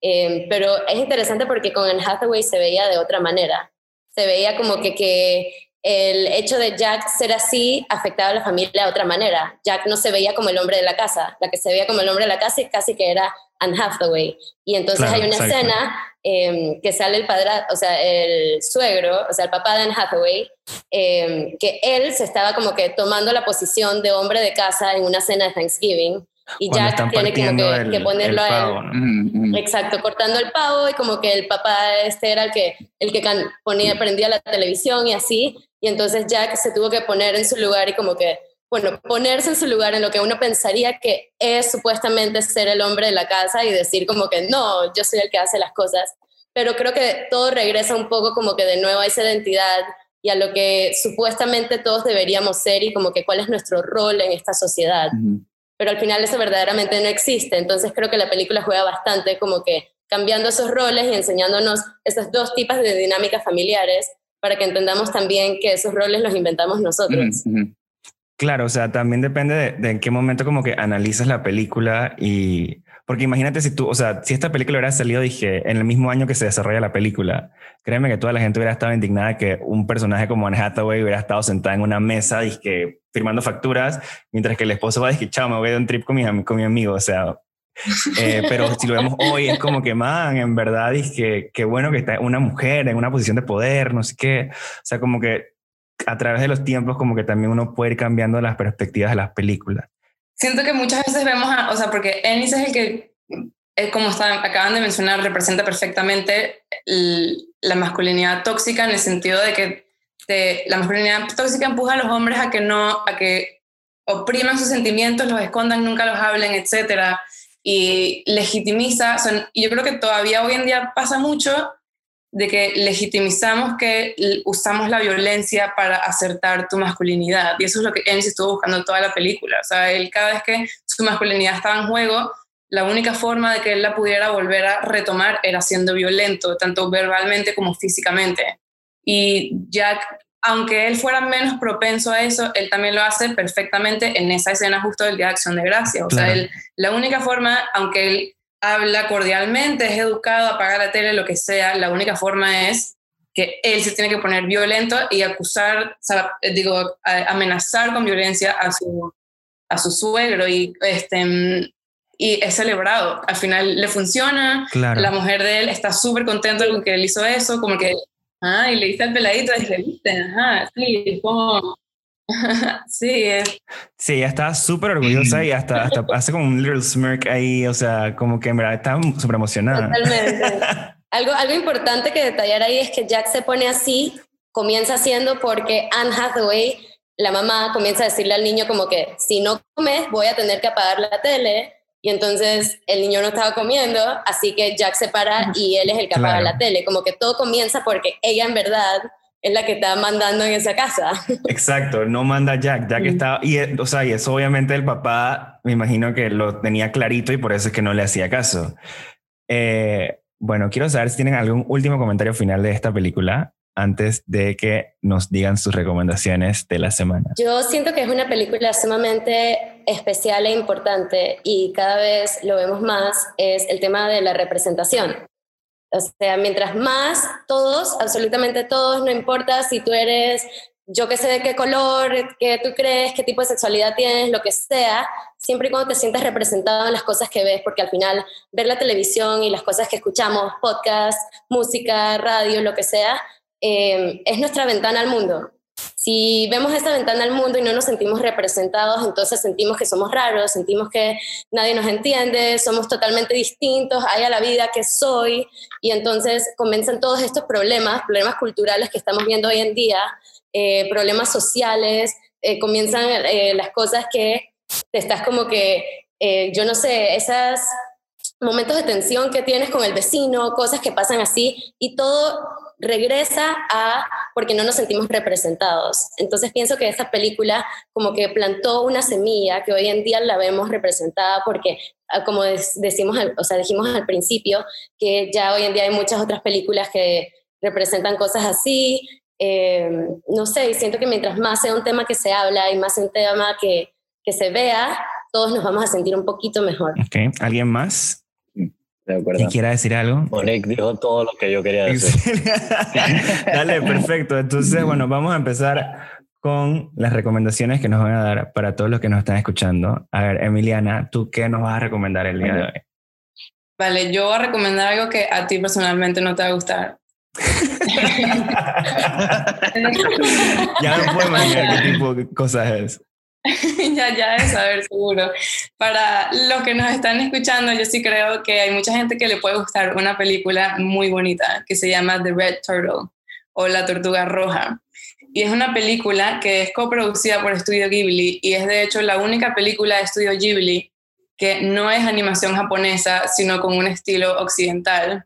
Eh, pero es interesante porque con el Hathaway se veía de otra manera. Se veía como que, que el hecho de Jack ser así afectaba a la familia de otra manera. Jack no se veía como el hombre de la casa. La que se veía como el hombre de la casa casi que era Anne Hathaway. Y entonces claro, hay una escena eh, que sale el padre, o sea, el suegro, o sea, el papá de Anne Hathaway, eh, que él se estaba como que tomando la posición de hombre de casa en una cena de Thanksgiving y ya tiene como que, el, que ponerlo pavo, a él. ¿no? Exacto, cortando el pavo y como que el papá este era el que, el que ponía, prendía la televisión y así, y entonces Jack se tuvo que poner en su lugar y como que, bueno, ponerse en su lugar en lo que uno pensaría que es supuestamente ser el hombre de la casa y decir como que no, yo soy el que hace las cosas, pero creo que todo regresa un poco como que de nuevo a esa identidad y a lo que supuestamente todos deberíamos ser y como que cuál es nuestro rol en esta sociedad. Uh -huh pero al final eso verdaderamente no existe. Entonces creo que la película juega bastante como que cambiando esos roles y enseñándonos esos dos tipos de dinámicas familiares para que entendamos también que esos roles los inventamos nosotros. Claro, o sea, también depende de, de, en qué momento como que analizas la película y Porque imagínate si tú, o sea, si esta película hubiera salido, dije, en el mismo año que se desarrolla la película, créeme que toda la gente hubiera estado indignada que un personaje como Anne Hathaway hubiera estado sentada en una mesa, dije, firmando facturas, mientras que el esposo va a decir, chao, me voy de un trip con mi, con mi amigo, o sea, eh, pero si lo vemos hoy, es como que, man, en verdad, dije, qué bueno que está una mujer en una posición de poder, no sé qué. O sea, como que a través de los tiempos, como que también uno puede ir cambiando las perspectivas de las películas. Siento que muchas veces vemos, a, o sea, porque Ennis es el que, es como están, acaban de mencionar, representa perfectamente la masculinidad tóxica en el sentido de que la masculinidad tóxica empuja a los hombres a que no, a que opriman sus sentimientos, los escondan, nunca los hablen, etcétera y legitimiza, y yo creo que todavía hoy en día pasa mucho de que legitimizamos que usamos la violencia para acertar tu masculinidad. Y eso es lo que Ennis estuvo buscando toda la película. O sea, él cada vez que su masculinidad estaba en juego, la única forma de que él la pudiera volver a retomar era siendo violento, tanto verbalmente como físicamente. Y Jack aunque él fuera menos propenso a eso, él también lo hace perfectamente en esa escena justo del Día de Acción de Gracia. O sea, él, la única forma, aunque él habla cordialmente, es educado, apaga la tele, lo que sea, la única forma es que él se tiene que poner violento y acusar, digo, amenazar con violencia a su, a su suegro y, este, y es celebrado. Al final le funciona, la mujer de él está súper contenta con que él hizo eso, como que Ah, y le diste al peladito y le viste, ajá, sí, como... sí, es. Sí, ella está súper orgullosa y hasta, hasta hace como un little smirk ahí, o sea, como que en verdad está súper emocionada. Totalmente. algo, algo importante que detallar ahí es que Jack se pone así, comienza haciendo porque Anne Hathaway, la mamá, comienza a decirle al niño como que si no comes voy a tener que apagar la tele y entonces el niño no estaba comiendo, así que Jack se para y él es el que apaga la tele. Como que todo comienza porque ella en verdad es la que está mandando en esa casa. Exacto, no manda Jack, Jack está, y, o sea, y eso obviamente el papá, me imagino que lo tenía clarito y por eso es que no le hacía caso. Eh, bueno, quiero saber si tienen algún último comentario final de esta película antes de que nos digan sus recomendaciones de la semana? Yo siento que es una película sumamente especial e importante y cada vez lo vemos más, es el tema de la representación. O sea, mientras más todos, absolutamente todos, no importa si tú eres, yo que sé de qué color, qué tú crees, qué tipo de sexualidad tienes, lo que sea, siempre y cuando te sientas representado en las cosas que ves, porque al final ver la televisión y las cosas que escuchamos, podcast, música, radio, lo que sea, Em, es nuestra ventana al mundo. Si vemos esta ventana al mundo y no nos sentimos representados, entonces sentimos que somos raros, sentimos que nadie nos entiende, somos totalmente distintos, hay a la vida que soy, y entonces comienzan todos estos problemas, problemas culturales que estamos viendo hoy en día, eh, problemas sociales, eh, comienzan eh, las cosas que te estás como que, yo no sé, esos momentos de tensión que tienes con el vecino, cosas que pasan así, y todo regresa a porque no nos sentimos representados. Entonces pienso que esta película como que plantó una semilla que hoy en día la vemos representada porque ah, como decimos, o sea, dijimos al principio que ya hoy en día hay muchas otras películas que representan cosas así. Eh, no sé, y siento que mientras más sea un tema que se habla y más un tema que, que se vea, todos nos vamos a sentir un poquito mejor. Okay. ¿Alguien más? ¿Quién quiera decir algo? Monique dijo todo lo que yo quería decir. Dale, perfecto. Entonces, bueno, vamos a empezar con las recomendaciones que nos van a dar para todos los que nos están escuchando. A ver, Emiliana, ¿tú qué nos vas a recomendar el día de hoy? Vale, yo voy a recomendar algo que a ti personalmente no te va a gustar. ya no puedo imaginar qué tipo de cosas es. ya, ya es saber seguro. Para los que nos están escuchando, yo sí creo que hay mucha gente que le puede gustar una película muy bonita que se llama The Red Turtle o La Tortuga Roja. Y es una película que es coproducida por Estudio Ghibli y es de hecho la única película de Estudio Ghibli que no es animación japonesa, sino con un estilo occidental.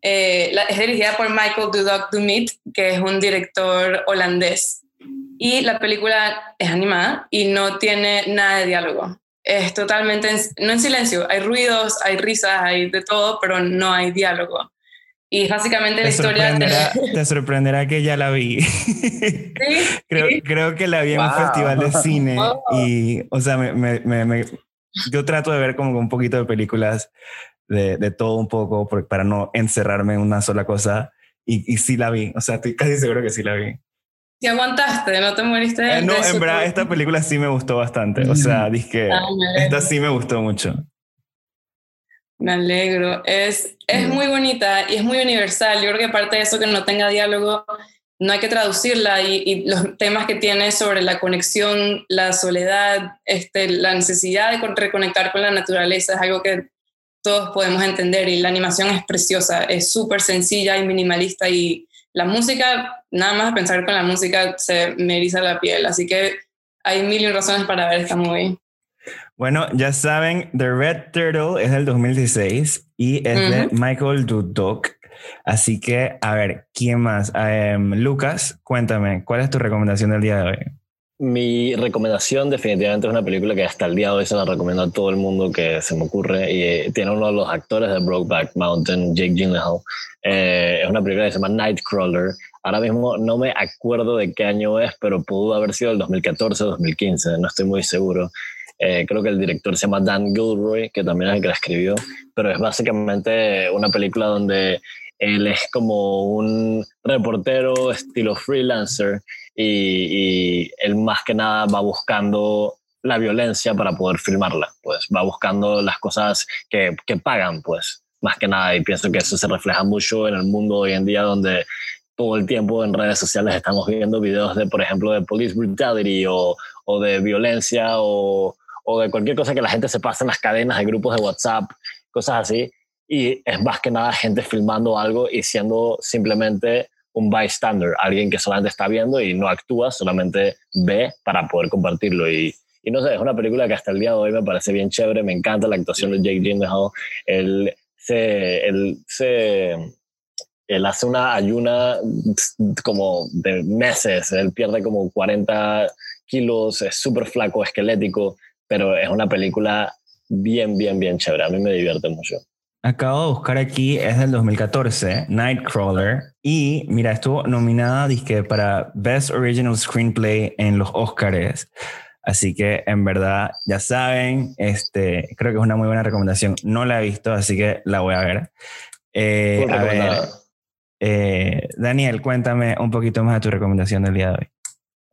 Eh, es dirigida por Michael Dudok Dumit, que es un director holandés y la película es animada y no tiene nada de diálogo. Es totalmente, no en silencio, hay ruidos, hay risas, hay de todo, pero no hay diálogo. Y básicamente la historia... Te sorprenderá que ya la vi. ¿Sí? creo, creo que la vi en un festival de cine oh. y, o sea, me, me, me, yo trato de ver como un poquito de películas de, de todo un poco para no encerrarme en una sola cosa. Y, y sí la vi, o sea, estoy casi seguro que sí la vi. ¿Y aguantaste? ¿No te moriste? De eh, no, en verdad, esta película sí me gustó bastante. O sea, mm. dije, ah, esta sí me gustó mucho. Me alegro. Es, es mm. muy bonita y es muy universal. Yo creo que aparte de eso, que no tenga diálogo, no hay que traducirla y, y, los temas que tiene sobre la conexión, la soledad, este, la necesidad de reconectar con la naturaleza es algo que todos podemos entender y la animación es preciosa, es súper sencilla y minimalista y la música, nada más pensar con la música se me eriza la piel, así que hay mil y razones para ver esta movie. Bueno, ya saben, The Red Turtle es del 2016 y es de Michael Dudok. Así que, a ver, ¿quién más? Em, Lucas, cuéntame, ¿cuál es tu recomendación del día de hoy? Mi recomendación definitivamente es una película que hasta el día de hoy se la recomiendo a todo el mundo que se me ocurre y eh, tiene uno de los actores de Brokeback Mountain, Jake Gyllenhaal. Eh, es una película que se llama Nightcrawler. Ahora mismo no me acuerdo de qué año es, pero pudo haber sido el 2014 o 2015, no estoy muy seguro. Eh, creo que el director se llama Dan Gilroy, que también es el que la escribió, pero es básicamente una película donde él es como un reportero estilo freelancer y, él más que nada va buscando la violencia para poder filmarla, pues va buscando las cosas que, que pagan, pues más que nada, y pienso que eso se refleja mucho en el mundo hoy en día donde todo el tiempo en redes sociales estamos viendo videos de, por ejemplo, de police brutality o, o de violencia o, o, de cualquier cosa que la gente se pasa en las cadenas de grupos de WhatsApp, cosas así. Y es más que nada gente filmando algo y siendo simplemente un bystander, alguien que solamente está viendo y no actúa, solamente ve para poder compartirlo. Y, y no sé, es una película que hasta el día de hoy me parece bien chévere, me encanta la actuación de Jake Gyllenhaal, él se, él se, él hace una ayuna como de meses, él pierde como 40 kilos, es súper flaco, esquelético, pero es una película bien, bien, bien chévere, a mí me divierte mucho. Acabo de buscar aquí, es del 2014, Nightcrawler. Y mira, estuvo nominada disque para Best Original Screenplay en los Oscars. Así que en verdad, ya saben, este, creo que es una muy buena recomendación. No la he visto, así que la voy a ver. Eh, a ver eh, Daniel, cuéntame un poquito más de tu recomendación del día de hoy.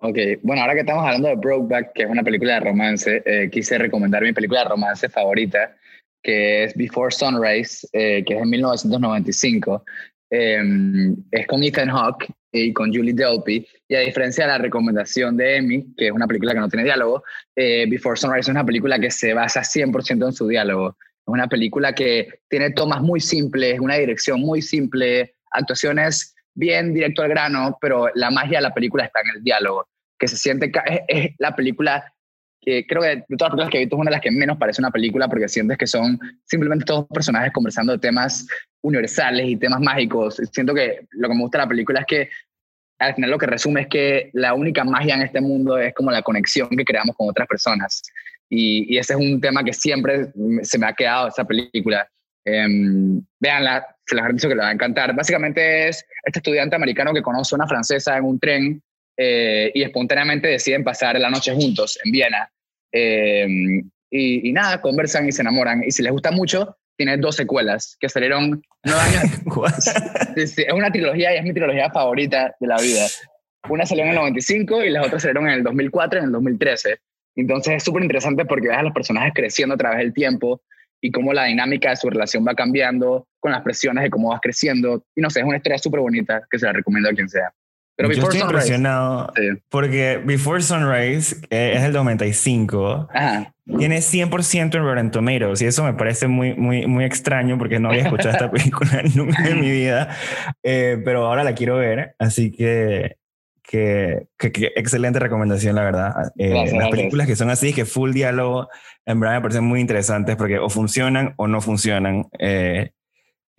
Ok, bueno, ahora que estamos hablando de Brokeback, que es una película de romance, eh, quise recomendar mi película de romance favorita, que es Before Sunrise, eh, que es en 1995. Em, es con Ethan Hawke y con Julie Delpy. Y a diferencia de la recomendación de Emmy, que es una película que no tiene diálogo, eh, Before Sunrise es una película que se basa 100% en su diálogo. Es una película que tiene tomas muy simples, una dirección muy simple, actuaciones bien directo al grano, pero la magia de la película está en el diálogo, que se siente, es la película que creo que de todas las películas que he visto es una de las que menos parece una película porque sientes que son simplemente todos personajes conversando de temas universales y temas mágicos. Siento que lo que me gusta de la película es que al final lo que resume es que la única magia en este mundo es como la conexión que creamos con otras personas. Y, y ese es un tema que siempre se me ha quedado esa película. Eh, véanla, se les dicho que les va a encantar. Básicamente es este estudiante americano que conoce a una francesa en un tren eh, y espontáneamente deciden pasar la noche juntos en Viena. Eh, y, nada, conversan y se enamoran. Y si les gusta mucho, tiene dos secuelas que salieron nueve años. es una trilogía y es mi trilogía favorita de la vida. Una salió en el 95 y las otras salieron en el 2004 y en el 2013. Entonces es súper interesante porque ves a los personajes creciendo a través del tiempo y cómo la dinámica de su relación va cambiando con las presiones de cómo vas creciendo. Y no sé, es una historia súper bonita que se la recomiendo a quien sea. Pero Yo estoy impresionado porque Before Sunrise eh, es el 95. Tiene 100% en Rotten Tomatoes y eso me parece muy, muy, muy extraño porque no había escuchado esta película nunca en mi vida, eh, pero ahora la quiero ver, así que, que, excelente recomendación, la verdad. Eh, las películas que son así, que full diálogo, en verdad me parecen muy interesantes porque o funcionan o no funcionan. Eh,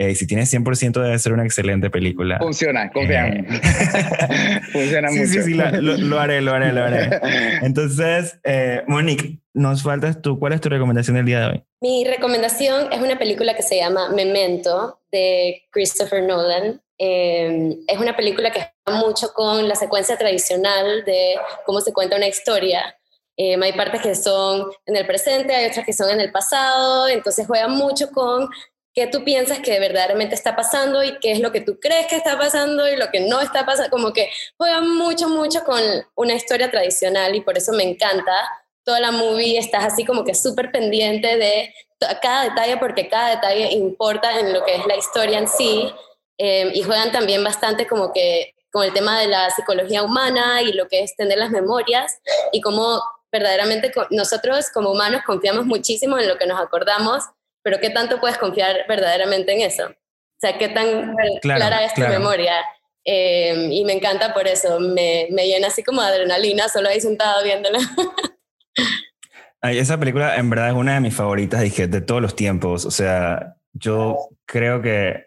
eh, si tiene 100% debe ser una excelente película. Funciona, confíame. Eh. Funciona mucho. Sí, sí, lo, lo, haré, lo haré, lo haré. Entonces, eh, Monique, nos faltas tú. ¿Cuál es tu recomendación del día de hoy? Mi recomendación es una película que se llama Memento de Christopher Nolan. Eh, es una película que está mucho con la secuencia tradicional de cómo se cuenta una historia. Em, hay partes que son en el presente, hay otras que son en el pasado, entonces juega mucho con qué tú piensas que verdaderamente está pasando y qué es lo que tú crees que está pasando y lo que no está pasando, como que juega mucho, mucho con una historia tradicional y por eso me encanta. Toda la movie estás así como que súper pendiente de cada detalle porque cada detalle importa en lo que es la historia en sí em, y juegan también bastante como que con el tema de la psicología humana y lo que es tener las memorias y cómo verdaderamente nosotros como humanos confiamos muchísimo en lo que nos acordamos, pero ¿qué tanto puedes confiar verdaderamente en eso? O sea, ¿qué tan clara es tu memoria? Em, y me encanta por eso, me, me, llena así como adrenalina solo ahí sentado viéndola. Ay, esa película en verdad es una de mis favoritas, dije, de todos los tiempos. O sea, yo creo que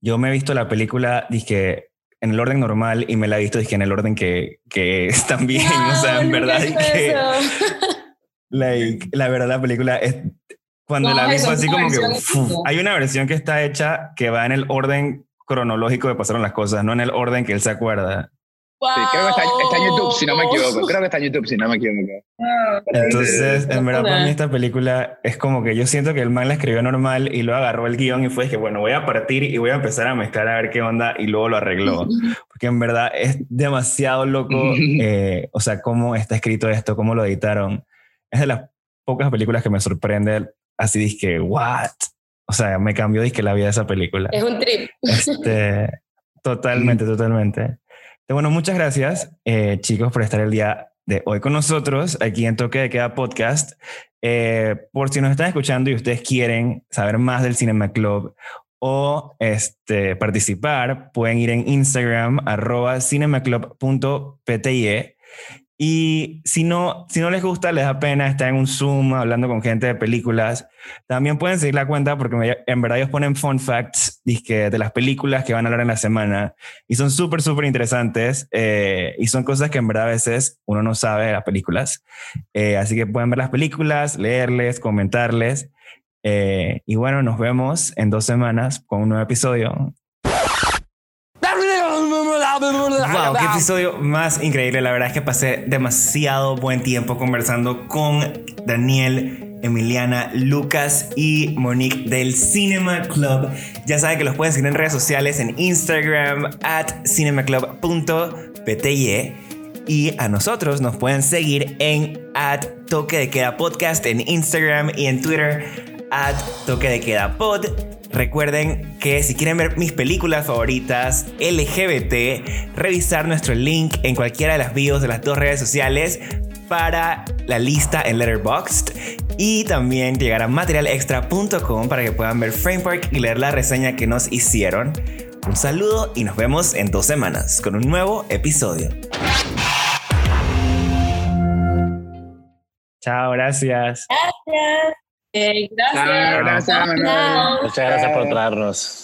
yo me he visto la película, dije, en el orden normal y me la he visto dije, en el orden que, que están bien. o sea, en verdad que la verdad la película es cuando la vi así como que hay una versión que está hecha que va en el orden cronológico de pasaron las cosas, no en el orden que él se acuerda. Sí, creo que está, en YouTube, si no me equivoco. Creo que está en YouTube, si no me equivoco. Entonces, en verdad, para mí esta película es como que yo siento que el man la escribió normal y luego agarró el guion y fue que, bueno, voy a partir y voy a empezar a mezclar a ver qué onda y luego lo arregló. Porque en verdad es demasiado loco, eh, o sea, cómo está escrito esto, cómo lo editaron. Es de las pocas películas que me sorprende así, dije, ¿what? O sea, me cambió, dije, la vida de esa película. Es un trip. Este, totalmente, totalmente. Bueno, muchas gracias, eh, chicos, por estar el día de hoy con nosotros aquí en Toque de Queda Podcast. Eh, por si nos están escuchando y ustedes quieren saber más del Cinema Club o este, participar, pueden ir en Instagram arroba cinemaclub.pte y si no, si no les gusta, les da pena estar en un Zoom hablando con gente de películas, también pueden seguir la cuenta porque en verdad ellos ponen fun facts de las películas que van a hablar en la semana y son súper, súper interesantes eh, y son cosas que en verdad a veces uno no sabe de las películas. Eh, así que pueden ver las películas, leerles, comentarles. Eh, y bueno, nos vemos en dos semanas con un nuevo episodio. Wow, qué episodio más increíble. La verdad es que pasé demasiado buen tiempo conversando con Daniel, Emiliana, Lucas y Monique del Cinema Club. Ya saben que los pueden seguir en redes sociales en Instagram at cinemaclub.pty y a nosotros nos pueden seguir en at toque de queda podcast en Instagram y en Twitter at toque de queda pod. Recuerden que si quieren ver mis películas favoritas LGBT, revisar nuestro link en cualquiera de las videos de las dos redes sociales para la lista en Letterboxd y también llegar a materialextra.com para que puedan ver Framework y leer la reseña que nos hicieron. Un saludo y nos vemos en dos semanas con un nuevo episodio. Chao, gracias. Gracias. Gracias. Muchas gracias por traernos.